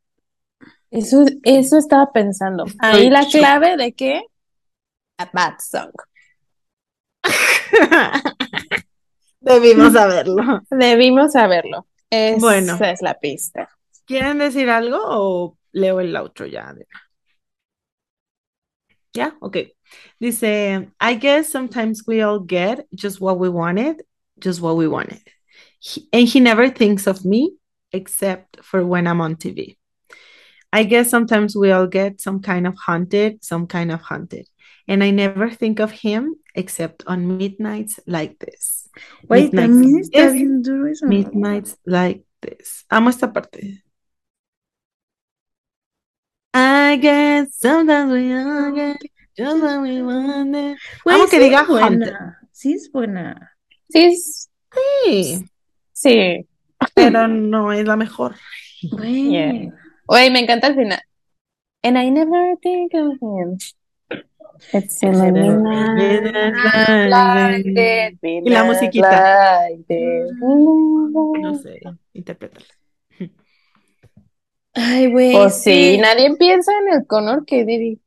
Eso, eso estaba pensando. Ahí la clave de que a bad song. Debimos saberlo. Debimos saberlo. Esa Bueno. es la pista. ¿Quieren decir algo o leo el outro ya? ¿Ya? Ok. Dice, I guess sometimes we all get just what we wanted, just what we wanted. He- and he never thinks of me except for when I'm on TV. I guess sometimes we all get some kind of haunted, some kind of haunted. And I never think of him except on midnights like this. Güey, Midnights. también está Yes. bien duro eso. Midnights like this. Amo esta parte. I guess sometimes we all get just what we wanted. Güey, Amo que sí diga es buena. haunted. Sí es buena. Sí, s- Sí, sí. pero no es la mejor. Güey. Yeah. Oye, me encanta el final. And I never think of him. It's in the this, Y la musiquita. this. No sé, interprétala. Ay, güey. Pues sí, nadie piensa en el Connor Kennedy.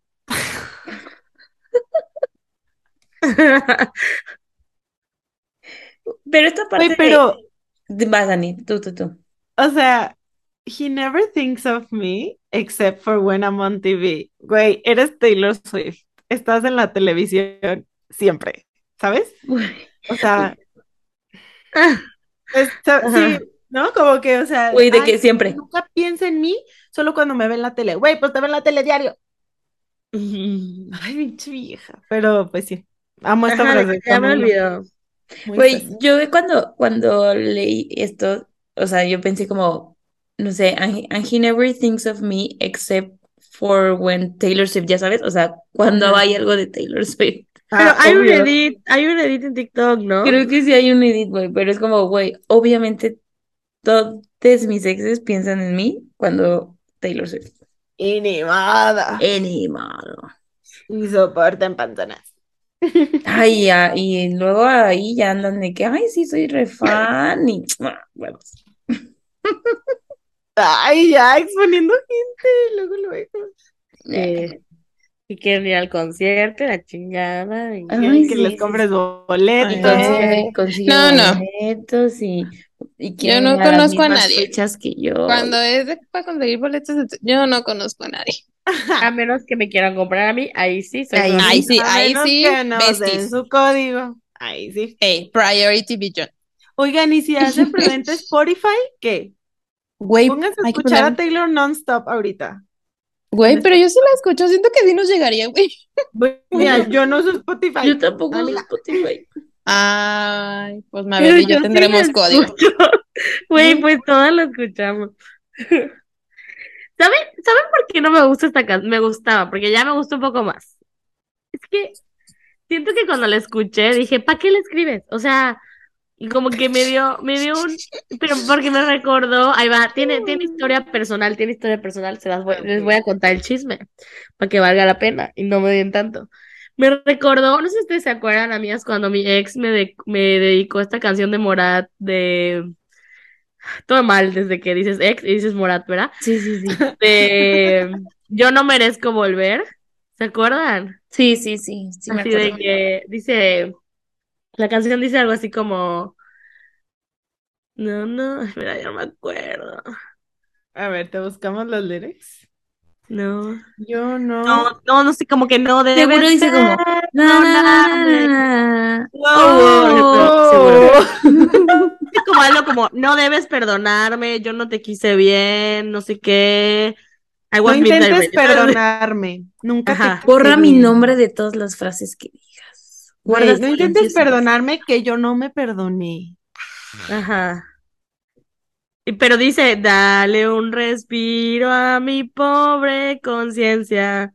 Pero esta parte Güey, pero, de... Vas, Dani, tú, tú, tú. o sea, he never thinks of me except for when I'm on TV. Güey, eres Taylor Swift. Estás en la televisión siempre, ¿sabes? O sea, es- sí, ¿no? Como que, o sea, Güey, de ay, que siempre. nunca piensa en mí solo cuando me ve en la tele. Güey, pues te ve en la tele diario. Ay, pinche vieja. Pero pues sí, amo esta Ajá, frase. ya me olvidó. Fácil. yo cuando, cuando leí esto, o sea, yo pensé como, no sé, and he, and he never thinks of me except for when Taylor Swift, ya sabes, o sea, cuando hay algo de Taylor Swift. Pero Ah, hay un edit, hay un edit en TikTok, ¿no? Creo que sí hay un edit, güey, pero es como, güey, obviamente todos mis exes piensan en mí cuando Taylor Swift. Inimada. Any modo. Y soportan panzanas. Ay, ya, y luego ahí ya andan de que, ay, sí, soy re fan y, bueno, Ay, ya, exponiendo gente. Luego, luego. Eh, y quieren ir al concierto, y la chingada. y- Ay, que sí, les sí, compres boletos. Ay, consigue, consigue No, no. boletos y, y quieren no ir a las conozco a mismas nadie. fechas que yo. Cuando es de, para conseguir boletos, yo no conozco a nadie. A menos que me quieran comprar a mí, ahí sí, soy Ahí. Ahí sí, A ahí menos sí, que nos den su código. Ahí sí. Hey, Priority Billion. Oigan, y si hacen preventa Spotify, ¿qué? Güey, Pónganse a escuchar a Taylor non-stop ahorita. güey, pero yo sí la escucho, siento que sí nos llegaría, güey. Mira, yo no uso Spotify. Yo tampoco uso. Spotify. Ay, pues Pero Mabel y yo yo sí tendremos código. Güey, pues todas la escuchamos. ¿Saben, ¿saben por qué no me gusta esta canción? Me gustaba, porque ya me gusta un poco más. Es que siento que cuando la escuché dije, ¿para qué la escribes? O sea, y como que me dio, me dio un, pero porque me recordó, ahí va, tiene, tiene historia personal, tiene historia personal, se las voy, les voy a contar el chisme, para que valga la pena y no me den tanto. Me recordó, no sé si ustedes se acuerdan, amigas, cuando mi ex me, de- me dedicó esta canción de Morat de... Todo mal desde que dices ex y dices Morat, ¿verdad? Sí, sí, sí. De Yo no merezco volver. ¿Se acuerdan? Sí, sí, sí, sí me Así de que dice, la canción dice algo así como, no, no, mira, ya no me acuerdo. A ver, te buscamos los lyrics. No, Yo no. no, no, no sé, como que no debes Seguro dice como, perdonarme. na, na. Oh, seguro. Como algo como, no debes perdonarme, yo no te quise bien, no sé qué. I No intentes perdonarme. Nunca Ajá. Borra mi nombre de todas las frases que digas. Güey, Guarda no intentes perdonarme que yo no me perdoné. Ajá. Pero dice, dale un respiro a mi pobre conciencia.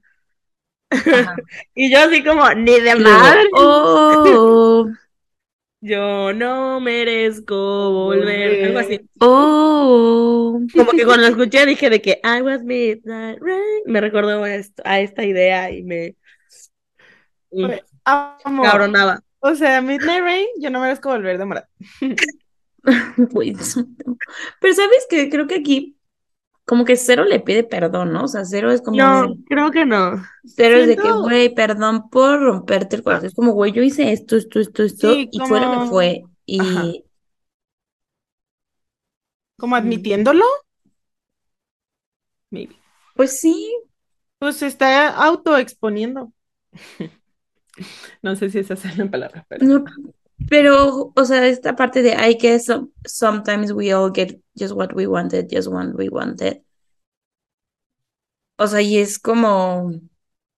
Y yo así como, ni de madre. oh, Yo no merezco volver. Algo así. oh. Como que cuando lo escuché dije de que I was midnight rain. Me recordó a, esto- a esta idea y me y cabronaba. O sea, Midnight Rain, yo no merezco volver de morar. Güey, Pero sabes que creo que aquí como que cero le pide perdón, ¿no? O sea, cero es como No, de- creo que no. cero es de que, güey, perdón por romperte el corazón. Es como, güey, yo hice esto, esto, esto, esto, Sí, y fue lo que como- fue. Y Ajá. Como admitiéndolo. Maybe. pues sí, Pues se está autoexponiendo. No sé si esa es la palabra, pero. no, pero, o sea, esta parte de, I guess some- sometimes we all get just what we wanted, just what we wanted. O sea, y es como,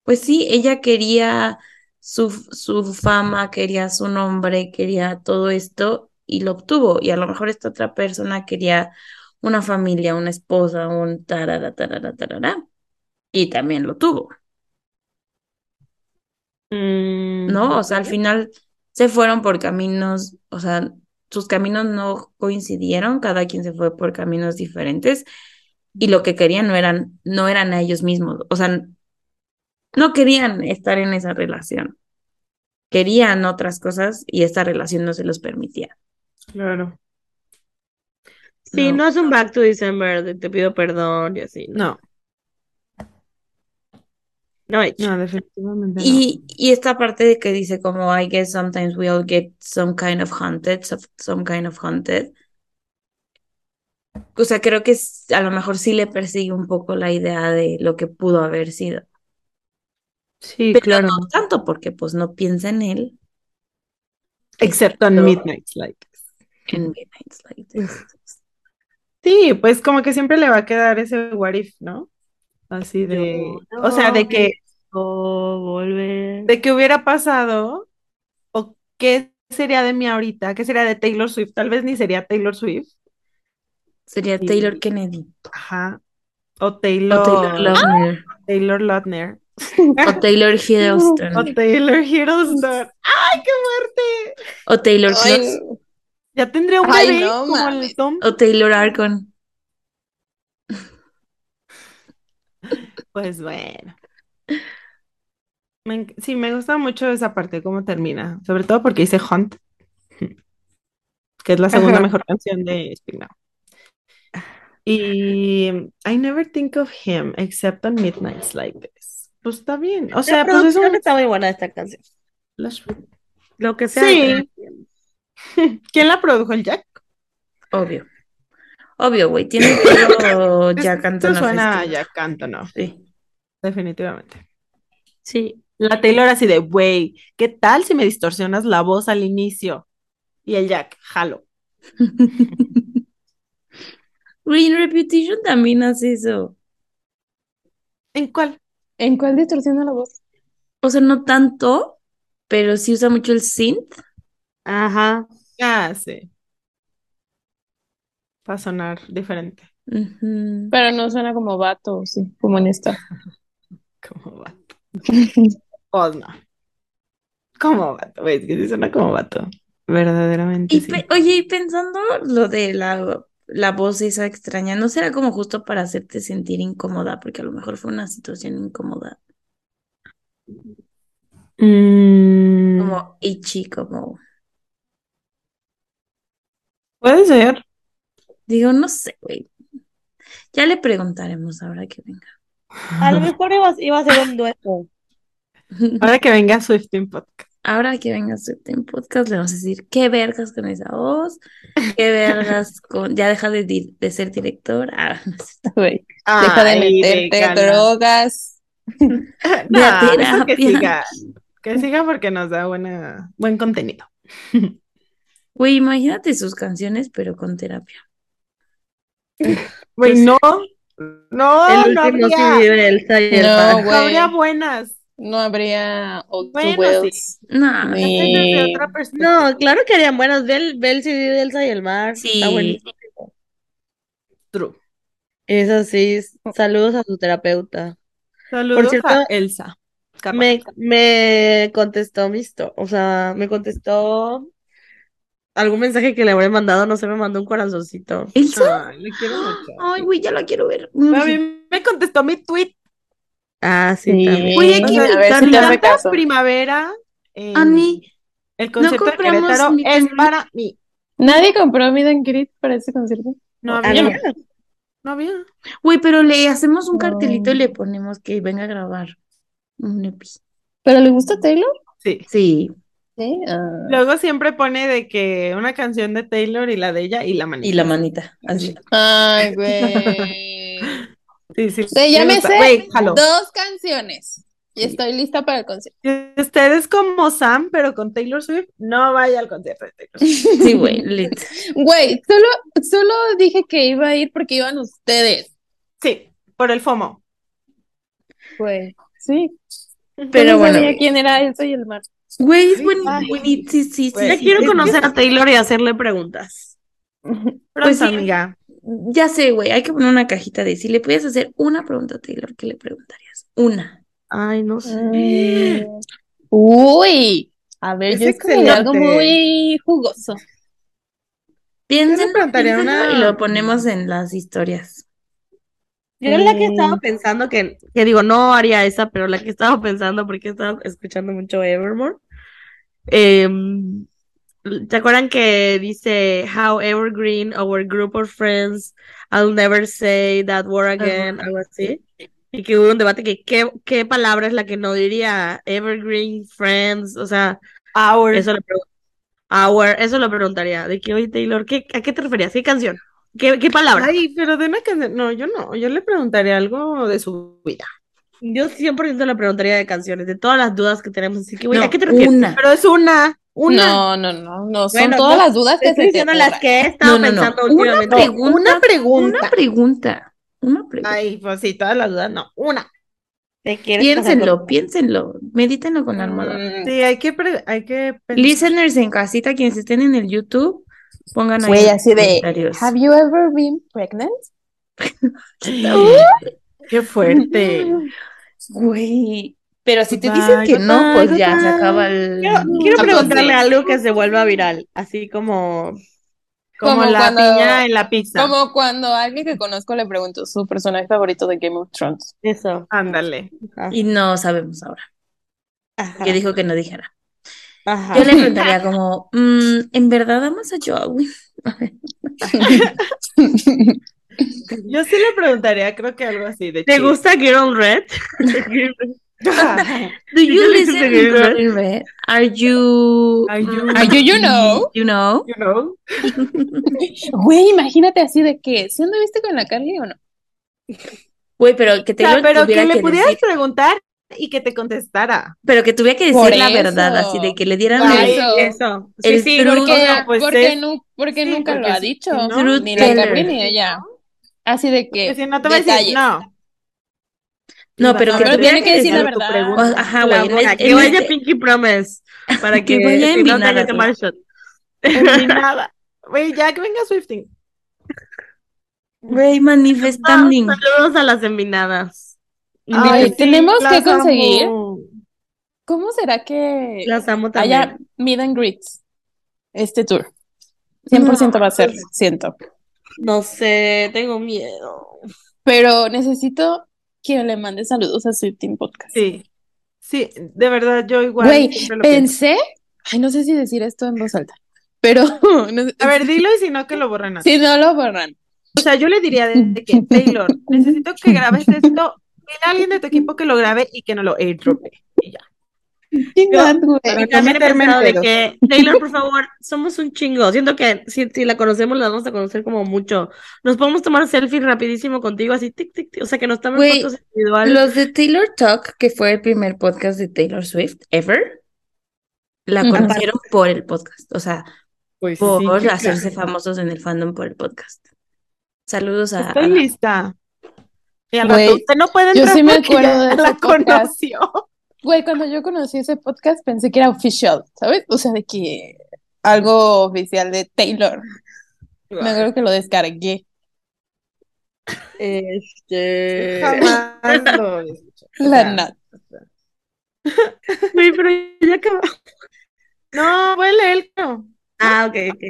pues sí, ella quería su, su fama, quería su nombre, quería todo esto y lo obtuvo. Y a lo mejor esta otra persona quería una familia, una esposa, un tarara, tarara, tarara, y también lo tuvo, Mm, ¿no? O sea, al final se fueron por caminos, o sea, sus caminos no coincidieron, cada quien se fue por caminos diferentes y lo que querían no eran, no eran a ellos mismos, o sea, no querían estar en esa relación, querían otras cosas y esta relación no se los permitía. Claro. Sí, No. no es un back to December de te pido perdón y así. No, No, no no, definitivamente no. Y, esta parte de que dice como, I guess sometimes we all get some kind of haunted, so- some kind of haunted. O sea, creo que a lo mejor sí le persigue un poco la idea de lo que pudo haber sido. Sí, Pero claro. no tanto porque pues no piensa en él Excepto en Midnight's Like. en Midnight's Like this. Sí, pues como que siempre le va a quedar ese what if, ¿no? Así de, Yo o sea, de que, Oh, volver. de que hubiera pasado, o qué sería de mí ahorita, qué sería de Taylor Swift, tal vez ni sería Taylor Swift, Sería Sí. Taylor Kennedy ajá, o o Taylor, Taylor Lautner Taylor Lautner, o Taylor Hiddleston o Taylor Hiddleston. ¡Ay, qué muerte! o Taylor Ay, Ya tendría un Ay, bebé no como el. Tom. o Taylor Arcon. Pues bueno. Me sí, me gusta mucho esa parte, cómo termina. Sobre todo porque dice Hunt, que es la segunda Ajá. mejor canción de Speak Now. Y I never think of him except on midnights like this. Pues está bien. O sea, La pues es un está muy buena esta canción. Lo que sea. Sí. ¿Quién la produjo? ¿El Jack? Obvio. Obvio, güey. Tiene todo Jack Antonoff suena a. Jack Antonoff, Sí. definitivamente. Sí. La Taylor así de, güey, ¿qué tal si me distorsionas la voz al inicio? Y el Jack, jalo. Güey, en Reputation también hace eso. ¿En cuál? ¿En cuál distorsiona la voz? O sea, no tanto, pero sí usa mucho el synth. Ajá. Ah, sí. Para sonar diferente. Pero no suena como vato, sí, como en esta. Como vato. Pues no. Como vato, güey, es que sí suena como vato. Verdaderamente Y sí. pe- oye, y pensando lo de la, la voz esa extraña, ¿no será como justo para hacerte sentir incómoda? Porque a lo mejor fue una situación incómoda, Mm, como itchy, como, puede ser. Digo, no sé, güey. Ya le preguntaremos ahora que venga. A lo mejor iba, iba a ser un dueto. Ahora que venga Swifting Podcast. Ahora que venga su en podcast, le vamos a decir, ¿qué vergas con esa voz? ¿Qué vergas con... Ya deja de, di- de ser director. Ah, no sé. Güey, Deja de meterte vegana. drogas. No, eso que terapia. siga. Que siga porque nos da buena, buen contenido. Güey, imagínate sus canciones, pero con terapia. Güey, no. No, El no último habría, Elsa y el No, habría buenas. No habría Bueno, Wells. No, Ni- otra. No, claro que harían buenas. Ve el, ve el CD de Elsa y el Mar. Sí. Está buenísimo. True. Es así. Saludos a su terapeuta. Saludos cierto, a Elsa. Me, me contestó mi o sea, me contestó algún mensaje que le habré mandado, no sé, me mandó un corazoncito. ¿Elsa? Ay, le quiero mucho. Ay, güey, ya la quiero ver. A mí me contestó mi tweet. Ah, sí, Sí. también. Oye, Hay que ¿quién a hace canta caso. primavera? en Ani, el concierto de compramos Querétaro mi es tema. para mí. ¿Nadie compró Meet and Greet para ese concierto? No Ah, había, no. no había. Güey, pero le hacemos un cartelito y No. le ponemos que venga a grabar un epi. ¿Pero le gusta Taylor? Sí. Sí. Sí. ah. Luego siempre pone de que una canción de Taylor y la de ella y la manita. Y la manita, así. Ay, güey. Sí, sí. Sí, ya me sé dos canciones. Y estoy lista para el concierto. Usted es como Sam, pero con Taylor Swift, no vaya al concierto de Taylor Swift. Sí, güey, lit. Güey, solo, solo dije que iba a ir porque iban ustedes. Sí, por el FOMO. Güey. Sí. Pero no bueno, sabía quién era Elsa y el mar. Güey, es Sí, buen- ay. buenito, sí, sí, Güey, Ya sí. quiero conocer a Taylor y hacerle preguntas. Pues Pronto, sí. amiga. Ya sé, güey, hay que poner una cajita de si le pudieras hacer una pregunta a Taylor, ¿qué le preguntarías? Una. Ay, no sé. Mm. Uy. A ver, Es yo escogería algo muy jugoso. Preguntaría piénsenlo una- y lo ponemos en las historias. Yo la que Mm. estaba pensando que, que digo, no haría esa, pero la que estaba pensando porque estaba escuchando mucho Evermore. Em, ¿te acuerdan que dice How evergreen our group of friends, I'll never say that word again, algo así? Y que hubo un debate que qué, qué palabra es la que no diría evergreen, friends, o sea, Hour. eso le. Our, eso lo preguntaría, de que, oye, Taylor, ¿qué, ¿a qué te referías? ¿Qué canción? ¿Qué, qué palabra? Ay, pero de una canción. No, yo no. Yo le preguntaría algo de su vida. Yo 100% le preguntaría de canciones, de todas las dudas que tenemos. Así que, güey, No, ¿a qué te refieres? una. Pero es una. Una. No, no, no, no. Son Bueno, todas las dudas que Estoy se te las que he estado No, no, no. pensando Una últimamente. pregunta. Una pregunta. Una pregunta. Una pregunta. Ay, pues sí, todas las dudas, no. Una. ¿Te quieres casar Piénsenlo, piénsenlo. Medítenlo con la almohada. Mm, Sí, hay que, pre- hay que pensar. Listeners en casita, quienes estén en el YouTube, pongan ahí Güey, así de, comentarios. ¿Have you ever been pregnant? Qué fuerte. Güey. Pero si te dicen que no, pues ya se acaba el. Quiero, quiero preguntarle sí. algo que se vuelva viral, así como Como, Como la cuando- piña en la pizza. Como cuando a alguien que conozco le pregunto su personaje favorito de Game of Thrones. eso. Ándale. Y no sabemos ahora. ajá, Que dijo que no dijera. ajá. Yo le preguntaría como, mm, ¿en verdad amas a Joey? Yo sí le preguntaría, creo que algo así de ¿Te chill. gusta Girl Red? Do ¿Y you listen de to Girl Red? Girl Red? Are you Are you- Are you, you know? you know? You know? Güey, imagínate así de que, ¿sí anduviste con la Carly o no? Güey, pero que O te sea, lo pero que le que pudieras decir, preguntar y que te contestara. pero que tuviera que Por decir la verdad, eso. así de que le dieran Ay, el- eso. Eso. El Sí, sí, truco. porque- Porque, sea, pues porque, es- nu- porque sí, nunca lo porque ha si dicho, no- ni la. Carly ni ella. Así de Que que, si no te va a decir, no. No, pero No, que pero tiene que decir la verdad. O- ajá, güey, en el- que en vaya este- Pinky Promise para Que que, vaya si en no te tomar shot. Ni nada. Güey, ya que venga Swifting. Güey, manifestando. Saludos a las enminadas. Ay, sí, tenemos que conseguir. amo. ¿cómo será que Las amo también. haya meet and greets este tour? 100% va a ser, siento. No sé, tengo miedo. Pero necesito que le mande saludos a su Team Podcast. Sí. Sí, de verdad, yo igual Güey, pienso. pensé, ay, no sé si decir esto en voz alta, pero no sé- A ver, dilo y si no, que lo borren así. si no lo borran. O sea, yo le diría de, de que, Taylor, necesito que grabes esto, dile a alguien de tu equipo que lo grabe y que no lo airdrope. Y ya. Güey. Para no meterme en de que, Taylor, por favor, somos un chingo. Siento que si, si la conocemos, la vamos a conocer como mucho. Nos podemos tomar selfies rapidísimo contigo, así, tic, tic, tic. O sea, que nos tomen Güey, fotos individuales. Los de Taylor Talk, que fue el primer podcast de Taylor Swift ever, la conocieron por el podcast, o sea, Pues por sí, hacerse claro. famosos en el fandom por el podcast. Saludos a, Estoy a- lista. Y al Güey, rato, usted no puede yo entrar sí me porque acuerdo de la podcast. conoció. Güey, cuando yo conocí ese podcast pensé que era oficial, ¿sabes? O sea, de que algo oficial de Taylor. Me acuerdo que lo descargué. Este. Jamás lo La sea, nat. Güey, pero ya acabó. No, voy a leerlo Ah, ok, ok.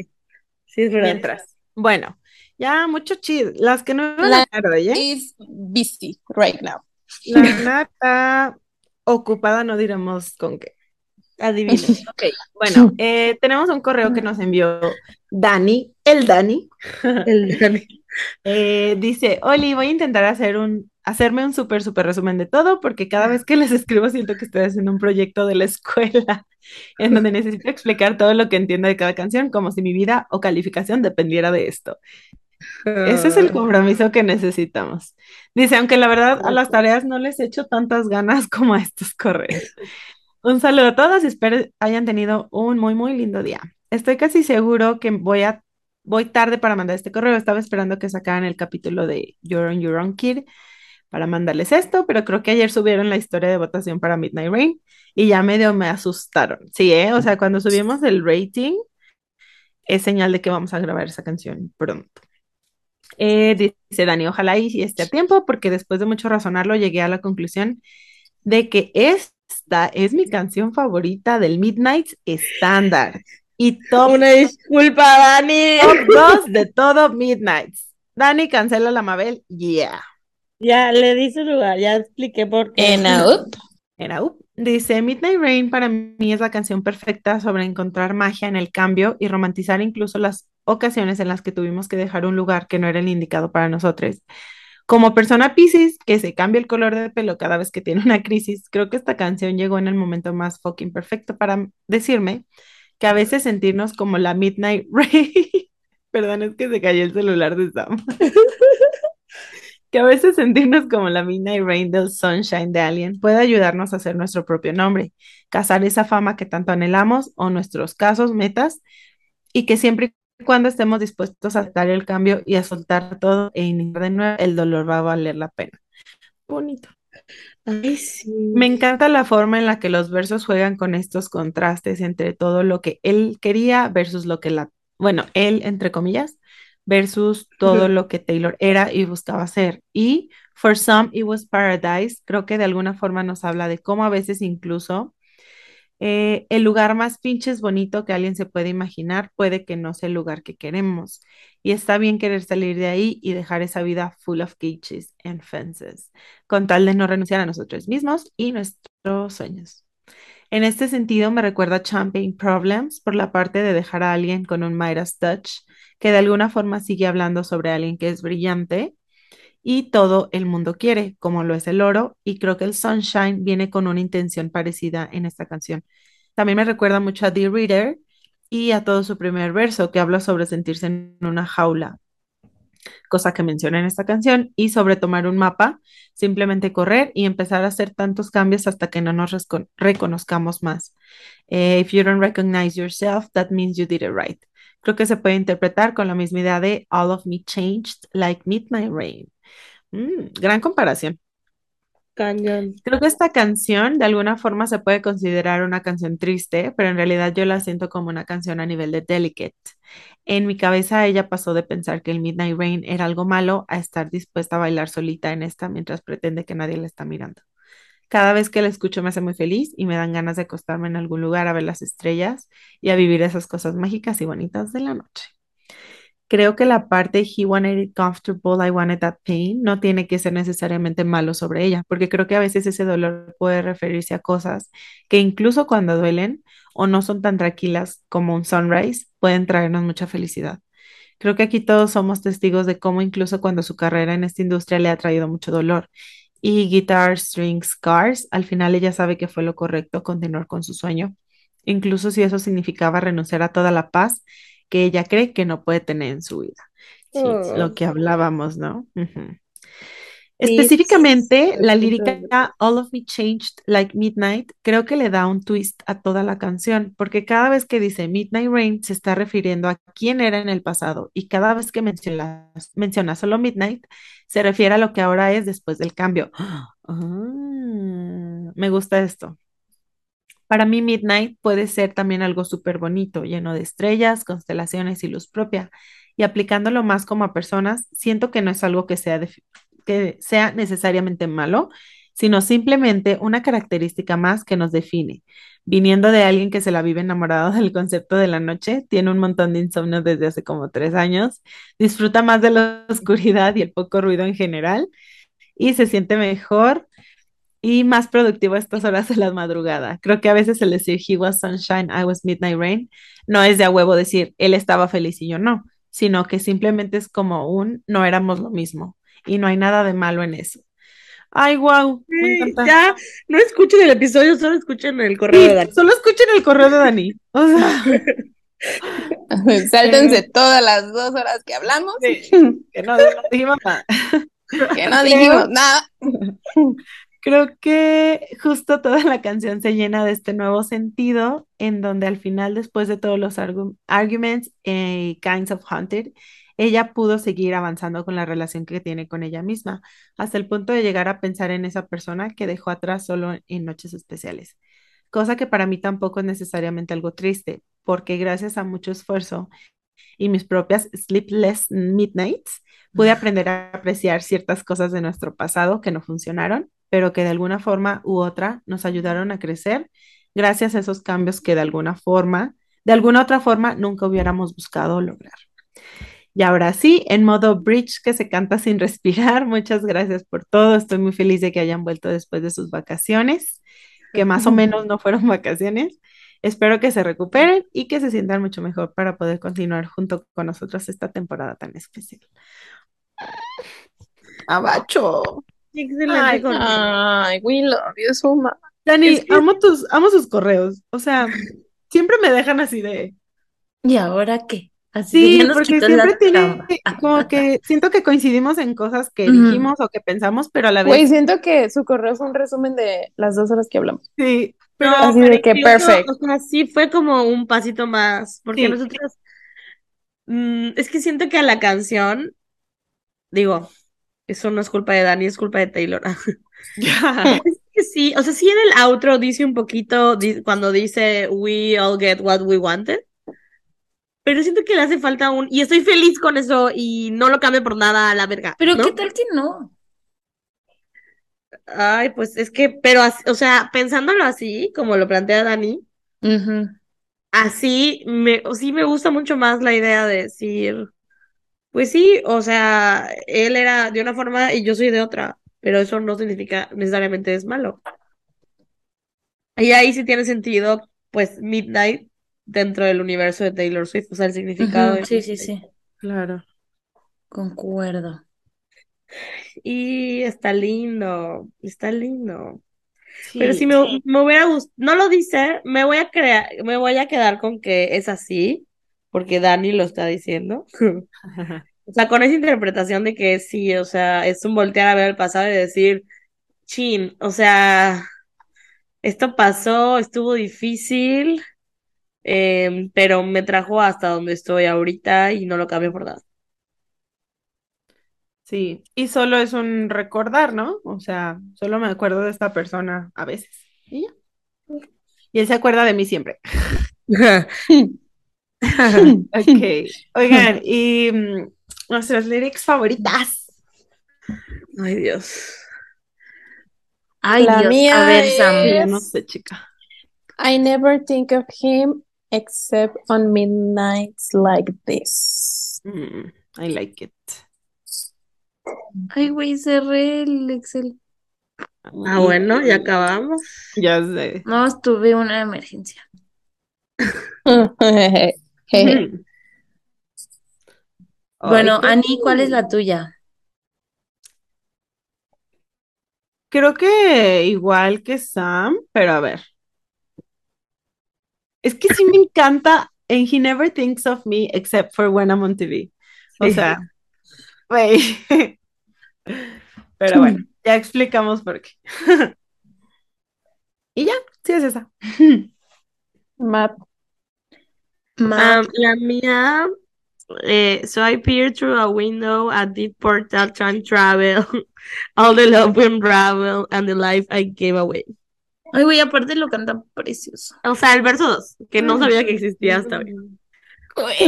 Sí, es verdad. mientras. Bueno, ya mucho chido. Las que no iban La- a hablar, ¿eh? Is busy right now. La nata ocupada, no diremos con qué. Adivinen. Ok, bueno, eh, tenemos un correo que nos envió Dani, el Dani. El Dani. Eh, dice, Oli, voy a intentar hacer un, hacerme un súper, súper resumen de todo, porque cada vez que les escribo siento que estoy haciendo un proyecto de la escuela, en donde necesito explicar todo lo que entiendo de cada canción, como si mi vida o calificación dependiera de esto. Ese es el compromiso que necesitamos. Dice, aunque la verdad a las tareas no les echo tantas ganas como a estos correos. Un saludo a todos y espero hayan tenido un muy, muy lindo día. Estoy casi seguro que voy a voy tarde para mandar este correo. Estaba esperando que sacaran el capítulo de You're on Your Own Kid para mandarles esto, pero creo que ayer subieron la historia de votación para Midnight Rain y ya medio me asustaron. Sí, ¿eh? O sea, cuando subimos el rating es señal de que vamos a grabar esa canción pronto. Eh, dice Dani, ojalá y esté a tiempo, porque después de mucho razonarlo llegué a la conclusión de que esta es mi canción favorita del Midnight Standard. Y top, Una disculpa, Dani. top 2 de todo Midnight. Dani, cancela la Mabel, yeah. Ya le di su lugar, ya expliqué por qué. En AUP. Era up. Dice, Midnight Rain para mí es la canción perfecta sobre encontrar magia en el cambio y romantizar incluso las ocasiones en las que tuvimos que dejar un lugar que no era el indicado para nosotros. Como persona Pisces, que se cambia el color de pelo cada vez que tiene una crisis, creo que esta canción llegó en el momento más fucking perfecto para decirme que a veces sentirnos como la Midnight Rain, perdón, es que se cayó el celular de Sam, que a veces sentirnos como la Midnight Rain del Sunshine de Alien puede ayudarnos a hacer nuestro propio nombre, cazar esa fama que tanto anhelamos o nuestros casos, metas, y que siempre cuando estemos dispuestos a dar el cambio y a soltar todo e iniciar de nuevo, el dolor va a valer la pena. Bonito. Ay, sí. Me encanta la forma en la que los versos juegan con estos contrastes entre todo lo que él quería versus lo que la, bueno, él entre comillas, versus todo lo que Taylor era y buscaba ser. Y For Some It Was Paradise, creo que de alguna forma nos habla de cómo a veces incluso eh, el lugar más pinches bonito que alguien se puede imaginar puede que no sea el lugar que queremos. Y está bien querer salir de ahí y dejar esa vida full of cages and fences, con tal de no renunciar a nosotros mismos y nuestros sueños. En este sentido, me recuerda Champagne Problems por la parte de dejar a alguien con un Midas Touch, que de alguna forma sigue hablando sobre alguien que es brillante y todo el mundo quiere, como lo es el oro, y creo que el Sunshine viene con una intención parecida en esta canción. También me recuerda mucho a The Reader y a todo su primer verso, que habla sobre sentirse en una jaula, cosa que menciona en esta canción, y sobre tomar un mapa, simplemente correr y empezar a hacer tantos cambios hasta que no nos reconozcamos más. Eh, if you don't recognize yourself, that means you did it right. Creo que se puede interpretar con la misma idea de All of me changed like midnight rain. Mm, gran comparación. Cañón. Creo que esta canción de alguna forma se puede considerar una canción triste, pero en realidad yo la siento como una canción a nivel de Delicate. En mi cabeza ella pasó de pensar que el Midnight Rain era algo malo a estar dispuesta a bailar solita en esta mientras pretende que nadie la está mirando. Cada vez que la escucho me hace muy feliz y me dan ganas de acostarme en algún lugar a ver las estrellas y a vivir esas cosas mágicas y bonitas de la noche. Creo que la parte He wanted it comfortable, I wanted that pain no tiene que ser necesariamente malo sobre ella, porque creo que a veces ese dolor puede referirse a cosas que incluso cuando duelen o no son tan tranquilas como un sunrise, pueden traernos mucha felicidad. Creo que aquí todos somos testigos de cómo incluso cuando su carrera en esta industria le ha traído mucho dolor y Guitar String Scars, al final ella sabe que fue lo correcto continuar con su sueño, incluso si eso significaba renunciar a toda la paz que ella cree que no puede tener en su vida. Sí, Oh. lo que hablábamos, ¿no? Específicamente, la lírica All of Me Changed Like Midnight creo que le da un twist a toda la canción, porque cada vez que dice Midnight Rain se está refiriendo a quién era en el pasado y cada vez que menciona, menciona solo Midnight se refiere a lo que ahora es después del cambio. Ah, me gusta esto. Para mí, Midnight puede ser también algo súper bonito, lleno de estrellas, constelaciones y luz propia. Y aplicándolo más como a personas, siento que no es algo que sea, que sea necesariamente malo, sino simplemente una característica más que nos define. Viniendo de alguien que se la vive enamorado del concepto de la noche, tiene un montón de insomnio desde hace como tres años, disfruta más de la oscuridad y el poco ruido en general, y se siente mejor y más productivo a estas horas de la madrugada. Creo que a veces el decir he was sunshine, I was midnight rain no es de a huevo decir él estaba feliz y yo no, sino que simplemente es como un no éramos lo mismo y no hay nada de malo en eso. Ay, wow, me encanta. Ya, no escuchen el episodio, solo escuchen el correo Sí, de Dani. solo escuchen el correo de Dani. O sea, Sáltense todas las dos horas que hablamos, sí, que no, no dijimos nada. que no dijimos nada. Creo que justo toda la canción se llena de este nuevo sentido, en donde al final, después de todos los argu- arguments y kinds of haunted, ella pudo seguir avanzando con la relación que tiene con ella misma, hasta el punto de llegar a pensar en esa persona que dejó atrás solo en noches especiales. Cosa que para mí tampoco es necesariamente algo triste, porque gracias a mucho esfuerzo y mis propias sleepless midnights, pude aprender a apreciar ciertas cosas de nuestro pasado que no funcionaron, pero que de alguna forma u otra nos ayudaron a crecer gracias a esos cambios que de alguna forma, de alguna otra forma, nunca hubiéramos buscado lograr. Y ahora sí, en modo bridge que se canta sin respirar, muchas gracias por todo. Estoy muy feliz de que hayan vuelto después de sus vacaciones, que más o menos no fueron vacaciones. Espero que se recuperen y que se sientan mucho mejor para poder continuar junto con nosotros esta temporada tan especial. Abacho. Excelente Ay, correo. Ay, we love you so much. Dani, Es que- amo tus, amo sus correos. O sea, siempre me dejan así de. ¿Y ahora qué? Así Sí, porque siempre tiene, como que siento que coincidimos en cosas que dijimos o que pensamos, pero a la Güey, vez siento que su correo fue un resumen de las dos horas que hablamos. sí. Pero Así pero de que incluso, perfect. O sea, sí fue como un pasito más, porque Sí. nosotros, mm, es que siento que a la canción, digo, eso no es culpa de Dani, es culpa de Taylor. Sí, o sea, sí en el outro dice un poquito, cuando dice we all get what we wanted, pero siento que le hace falta un, y estoy feliz con eso y no lo cambio por nada a la verga, Pero ¿no? ¿qué tal que no? Ay, pues es que, pero, o sea, pensándolo así, como lo plantea Dani, así me, sí me gusta mucho más la idea de decir, pues sí, o sea, él era de una forma y yo soy de otra, pero eso no significa necesariamente es malo. Y ahí sí tiene sentido, pues, Midnight dentro del universo de Taylor Swift, o sea, el significado de Sí, sí, sí. Claro. Concuerdo. Y está lindo, está lindo. Sí, Pero si me, me hubiera gustado, no lo dice, me voy a crear, me voy a quedar con que es así, porque Dani lo está diciendo. O sea, con esa interpretación de que sí, o sea, es un voltear a ver el pasado y decir, chin, o sea, esto pasó, estuvo difícil, em, pero me trajo hasta donde estoy ahorita y no lo cambio por nada. Sí, y solo es un recordar, ¿no? O sea, solo me acuerdo de esta persona a veces. Y ya. Y él se acuerda de mí siempre. Ok. Oigan, y mm, nuestras lyrics favoritas. Ay, Dios. Ay, La Dios. mía A ver, es- Sam. Yo no sé, chica. I never think of him except on midnights like this. Mm, I like it. Ay, güey, cerré el Excel. Ah, bueno, ya acabamos. Ya sé. No, tuve una emergencia. Mm. Bueno, Ay, Ani, ¿cuál es la tuya? Creo que igual que Sam, pero a ver. Es que sí me encanta en He Never Thinks of Me except for when I'm on TV. O sea, güey. Pero bueno, ya explicamos por qué. Y ya, sí es esa. Map. Um, la mía, eh, so I peer through a window, a deep portal, time travel, all the love we unravel, and the life I gave away. Ay, güey, aparte lo canta precioso. O sea, el verso 2, que no sabía que existía hasta hoy.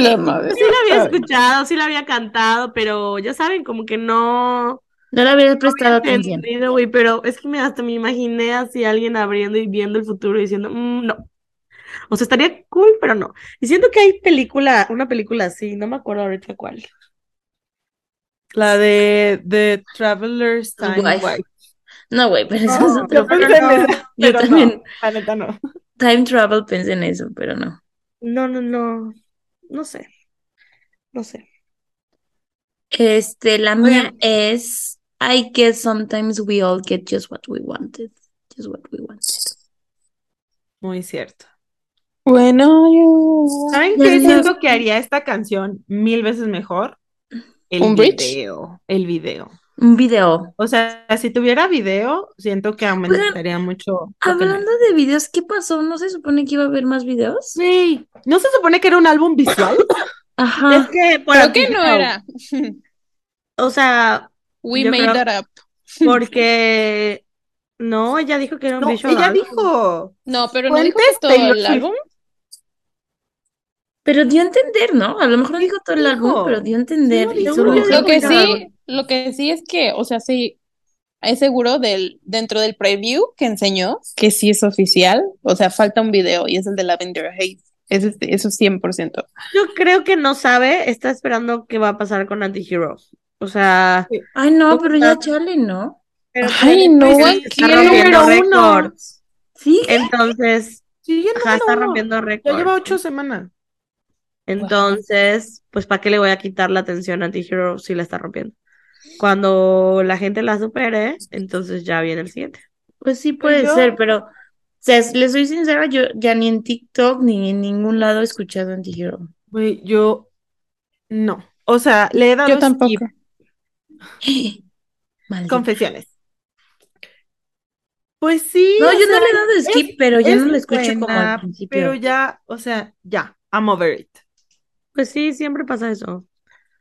La madre. Sí la había escuchado, sí la había cantado, pero ya saben, como que no No le habías prestado atención. entendido, güey, pero es que me hasta me imaginé así alguien abriendo y viendo el futuro y diciendo, "Mm, no. O sea, estaría cool, pero no. Y siento que hay película, una película así, no me acuerdo ahorita cuál. La de The Traveler's Time Wife. Wife. No, güey, pero eso es No, otro. yo pensé en eso, Yo pero también. no, la neta no. Time travel pensé en eso, pero no. No, no, no. No sé. No sé. Este, la mía es I guess sometimes we all get just what we wanted. Just what we wanted. Muy cierto. Bueno, yo... ¿Saben qué? Siento que haría esta canción mil veces mejor. El ¿Un bridge? video. El video. Un video. O sea, si tuviera video, siento que aumentaría mucho. Hablando de videos, ¿qué pasó? ¿No se supone que iba a haber más videos? Güey, ¿no se supone que era un álbum visual? Es Ajá. que por Creo que no era. O sea, We made creo- that up. porque no, ella dijo que era un No, visual ella album. dijo. No, pero no dijo todo el álbum. Pero dio a entender, ¿no? A lo mejor no dijo todo el álbum, pero dio a entender Sí, lo que sí, lo que sí es que, o sea, sí, es seguro del, dentro del preview que enseñó, que sí es oficial, o sea, falta un video y es el de Lavender Haze. Eso es, eso es 100%. Yo creo que no sabe, está esperando qué va a pasar con Antihero. O sea, Ay, no, ¿Cómo pero ya chale, ¿no? pero Ay, no, Pues, el rompiendo número uno. Sí. Entonces, Sí, ajá, está rompiendo Ya récords. lleva ocho semanas. Entonces, pues ¿para qué le voy a quitar la atención a Antihero si la está rompiendo? Cuando la gente la supere, entonces ya viene el siguiente. Pues sí puede yo- ser, pero, o sea, les soy sincera, yo ya ni en TikTok ni en ningún lado he escuchado Antihero. Güey, yo no. O sea, le he dado Yo tampoco. Confesiones. Pues sí, No, yo no le he dado skip, pero ya no lo escucho como buena, al principio. Pero ya, o sea, ya, I'm over it. Pues sí, siempre pasa eso.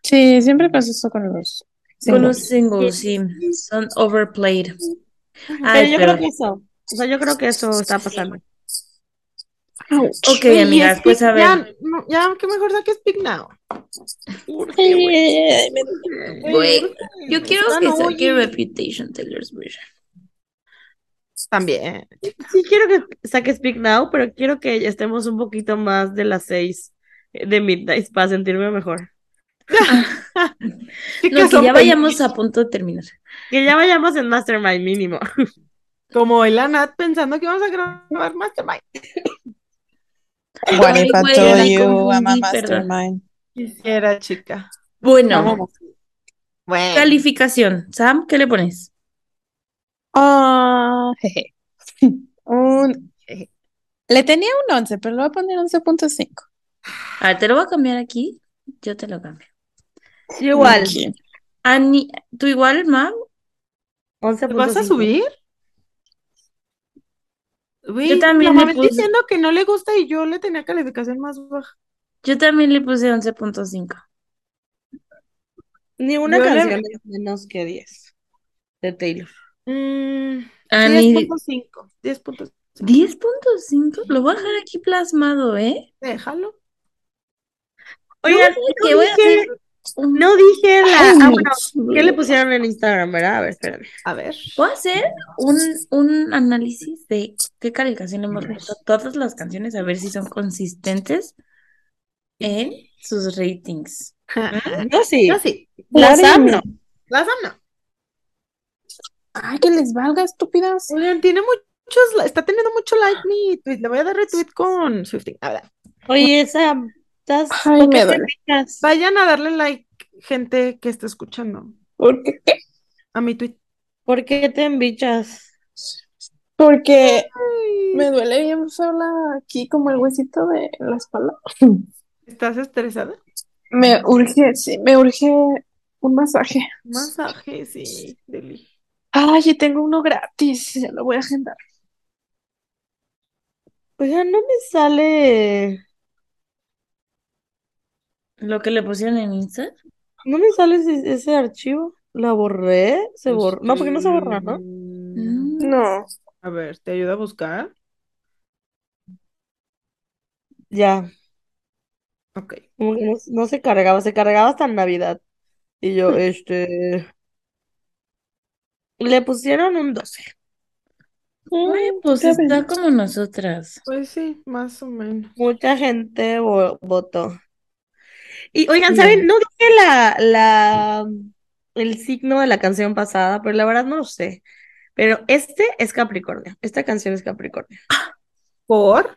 Sí, siempre pasa eso con los Con los singles. singles, sí, son overplayed. Pero yo pero, creo que eso, o sea, yo creo que eso está pasando. ok, amigas, Speak pues a ver. Ya, ya que mejor saque Speak Now. Güey, yo quiero que no, saque oye. Reputation Taylor's version. También. Sí quiero que saque Speak Now, pero quiero que estemos un poquito más de las seis de Midnight para sentirme mejor. No, que ya vayamos a punto de terminar. Que ya vayamos en Mastermind mínimo. Como el Anat pensando que vamos a grabar Mastermind. What Ay, if I güey, told la you I'm a confundí, perdón. mastermind? Quisiera, chica. Bueno, Bueno. calificación. Sam, ¿qué le pones? Ah, jeje. Un, jeje. Le tenía un 11, pero le voy a poner 11.5. A ver, te lo voy a cambiar aquí. Yo te lo cambio. Yo igual. Ani, ¿tú igual, Mam? ¿Te vas a 11.5. subir? Güey, Yo también la le puse- diciendo que no le gusta y yo le tenía calificación más baja. Yo también le puse 11.5. Ni una Yo canción menos que 10 de Taylor. Mm, Ani, 10.5. 10.5. 10.5. Lo voy a dejar aquí plasmado, ¿eh? Déjalo. Oigan, no que voy a dije, no dije la. Ay, Ah, bueno, ¿qué le pusieron en Instagram, verdad? A ver, espérame. A ver. Voy a hacer un, un análisis de qué calificación hemos puesto a todas las canciones, a ver si son consistentes en sus ratings. Yo sí. Yo sí. La What Sam is- no. La Sam no. Ay, que les valga, estúpidas. Oigan, tiene muchos, está teniendo mucho like mi tweet. Le voy a dar retweet con Swifting. A ver. Oye, Sam, estás. Ay, ¿por qué me duele. Vayan a darle like, gente que está escuchando ¿Por qué? a mi tweet. ¿Por qué te embichas? Porque me duele bien sola aquí como el huesito de la espalda. ¿Estás estresada? Me urge, sí, me urge un masaje. Masaje, sí, Deli. Ay, y tengo uno gratis, ya lo voy a agendar. Oigan, no me sale. Lo que le pusieron en Insta. No me sale ese, ese archivo. ¿La borré? Se borró. No, porque no se borra, ¿no? Mm. No. A ver, ¿te ayuda a buscar? Ya. Ok. Como que no, no se cargaba, se cargaba hasta Navidad. Y yo, este. Le pusieron un 12. Ay, pues está bien. como nosotras. Pues sí, más o menos. Mucha gente vo- votó. Y oigan. ¿saben? No dije la, la, el signo de la canción pasada, pero la verdad no lo sé. Pero este es Capricornio. Esta canción es Capricornio. ¿Por?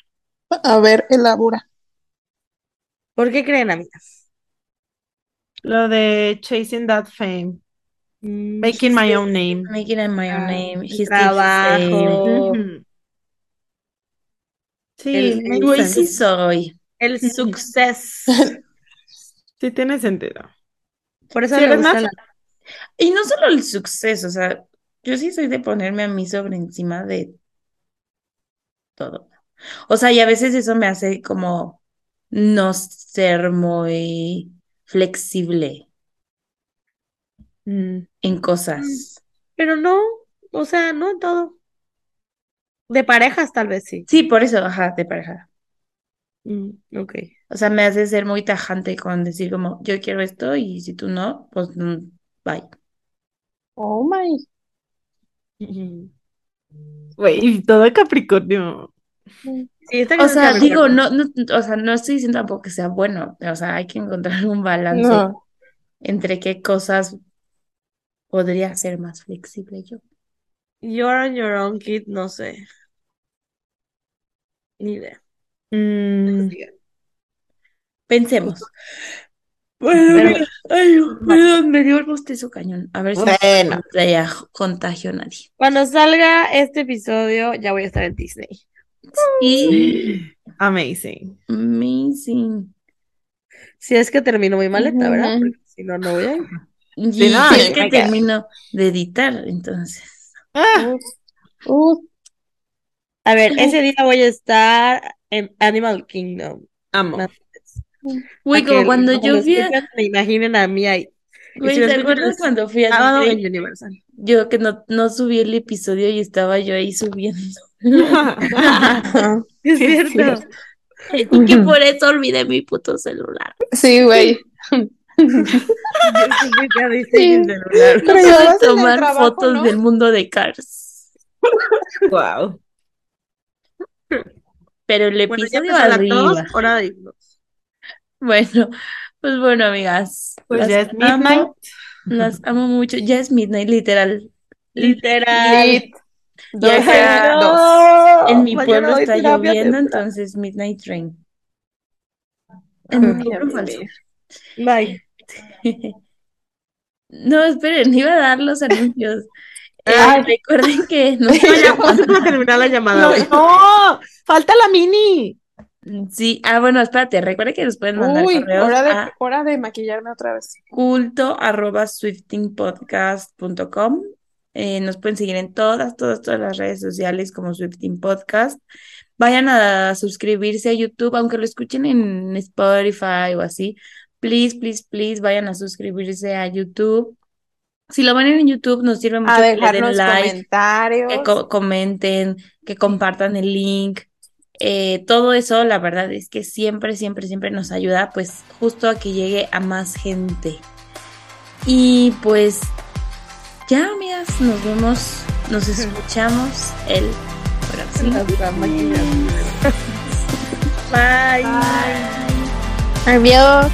A ver, elabora. ¿Por qué creen, amigas? Lo de Chasing That Fame. Mm, Making my own name. Making it my own Ah, name. el He's trabajo. Sí, El- sense. sí soy. El success. Sí tiene sentido. Por eso Sí, me eres gusta más- la... Y no solo el suceso, o sea, yo sí soy de ponerme a mí sobre encima de todo. O sea, y a veces eso me hace como no ser muy flexible Mm. en cosas. Pero no, o sea, no en todo. De parejas tal vez sí. Sí, por eso, ajá, de pareja. Mm, ok. O sea, me hace ser muy tajante con decir como, yo quiero esto y si tú no, pues mm, bye. Oh my. Güey, todo Capricornio. Sí, esta O sea, digo, no, no, o sea, no estoy diciendo tampoco que sea bueno, o sea, hay que encontrar un balance No. entre qué cosas podría ser más flexible yo. You're on your own, kid, no sé. Ni idea. Mm. Pensemos. Bueno, Pero- mira, ay, perdón, me dio el bostezo cañón. A ver si no contagio, a nadie. Cuando salga este episodio, ya voy a estar en Disney. Amazing. amazing. Si es que termino muy maleta, ¿verdad? Porque si no, no voy a ir. Y no, es que God. termino de editar, entonces. Ah, Uh, A ver, ese día voy a estar en Animal Kingdom. amo. Güey, como cuando cuando yo fui a... me imaginen a mí ahí. Güey, si lo ¿te acuerdas cuando fui a Sábado en Universal. Yo que no, no subí el episodio y estaba yo ahí subiendo. Es cierto. Y que por eso olvidé mi puto celular. Sí, güey. Yo en Sí. celular. Pero No tomar trabajo, fotos ¿no? del mundo de Cars. Wow. Pero el Bueno, ya episodio la arriba. tos, hora de irnos. Bueno, pues bueno, amigas. Pues las ya es amo, midnight. las amo mucho. Ya es midnight, literal. Literal. Lit. Ya Dos, dos. En mi pueblo está lloviendo, entonces midnight rain. En mi pueblo falso. Bye. No, esperen, iba a dar los anuncios. Eh, Ay. recuerden que no ¿Cuándo va a terminar la llamada? No, güey? no, falta la mini. Sí, ah, bueno, espérate, recuerden que nos pueden mandar Uy, correos hora de, a hora de maquillarme otra vez. culto arroba swiftingpodcast.com. Eh, nos pueden seguir en todas, todas, todas las redes sociales como Swifting Podcast. Vayan a suscribirse a YouTube, aunque lo escuchen en Spotify o así. Please, please, please, vayan a suscribirse a YouTube. Si lo ven en YouTube, nos sirve mucho A que le den like, comentarios. que co- comenten, que compartan el link. Eh, todo eso, la verdad es que siempre, siempre, siempre nos ayuda, pues justo a que llegue a más gente. Y pues ya, amigas, nos vemos, nos escuchamos el próximo. Maquillarme. Bye. Adiós.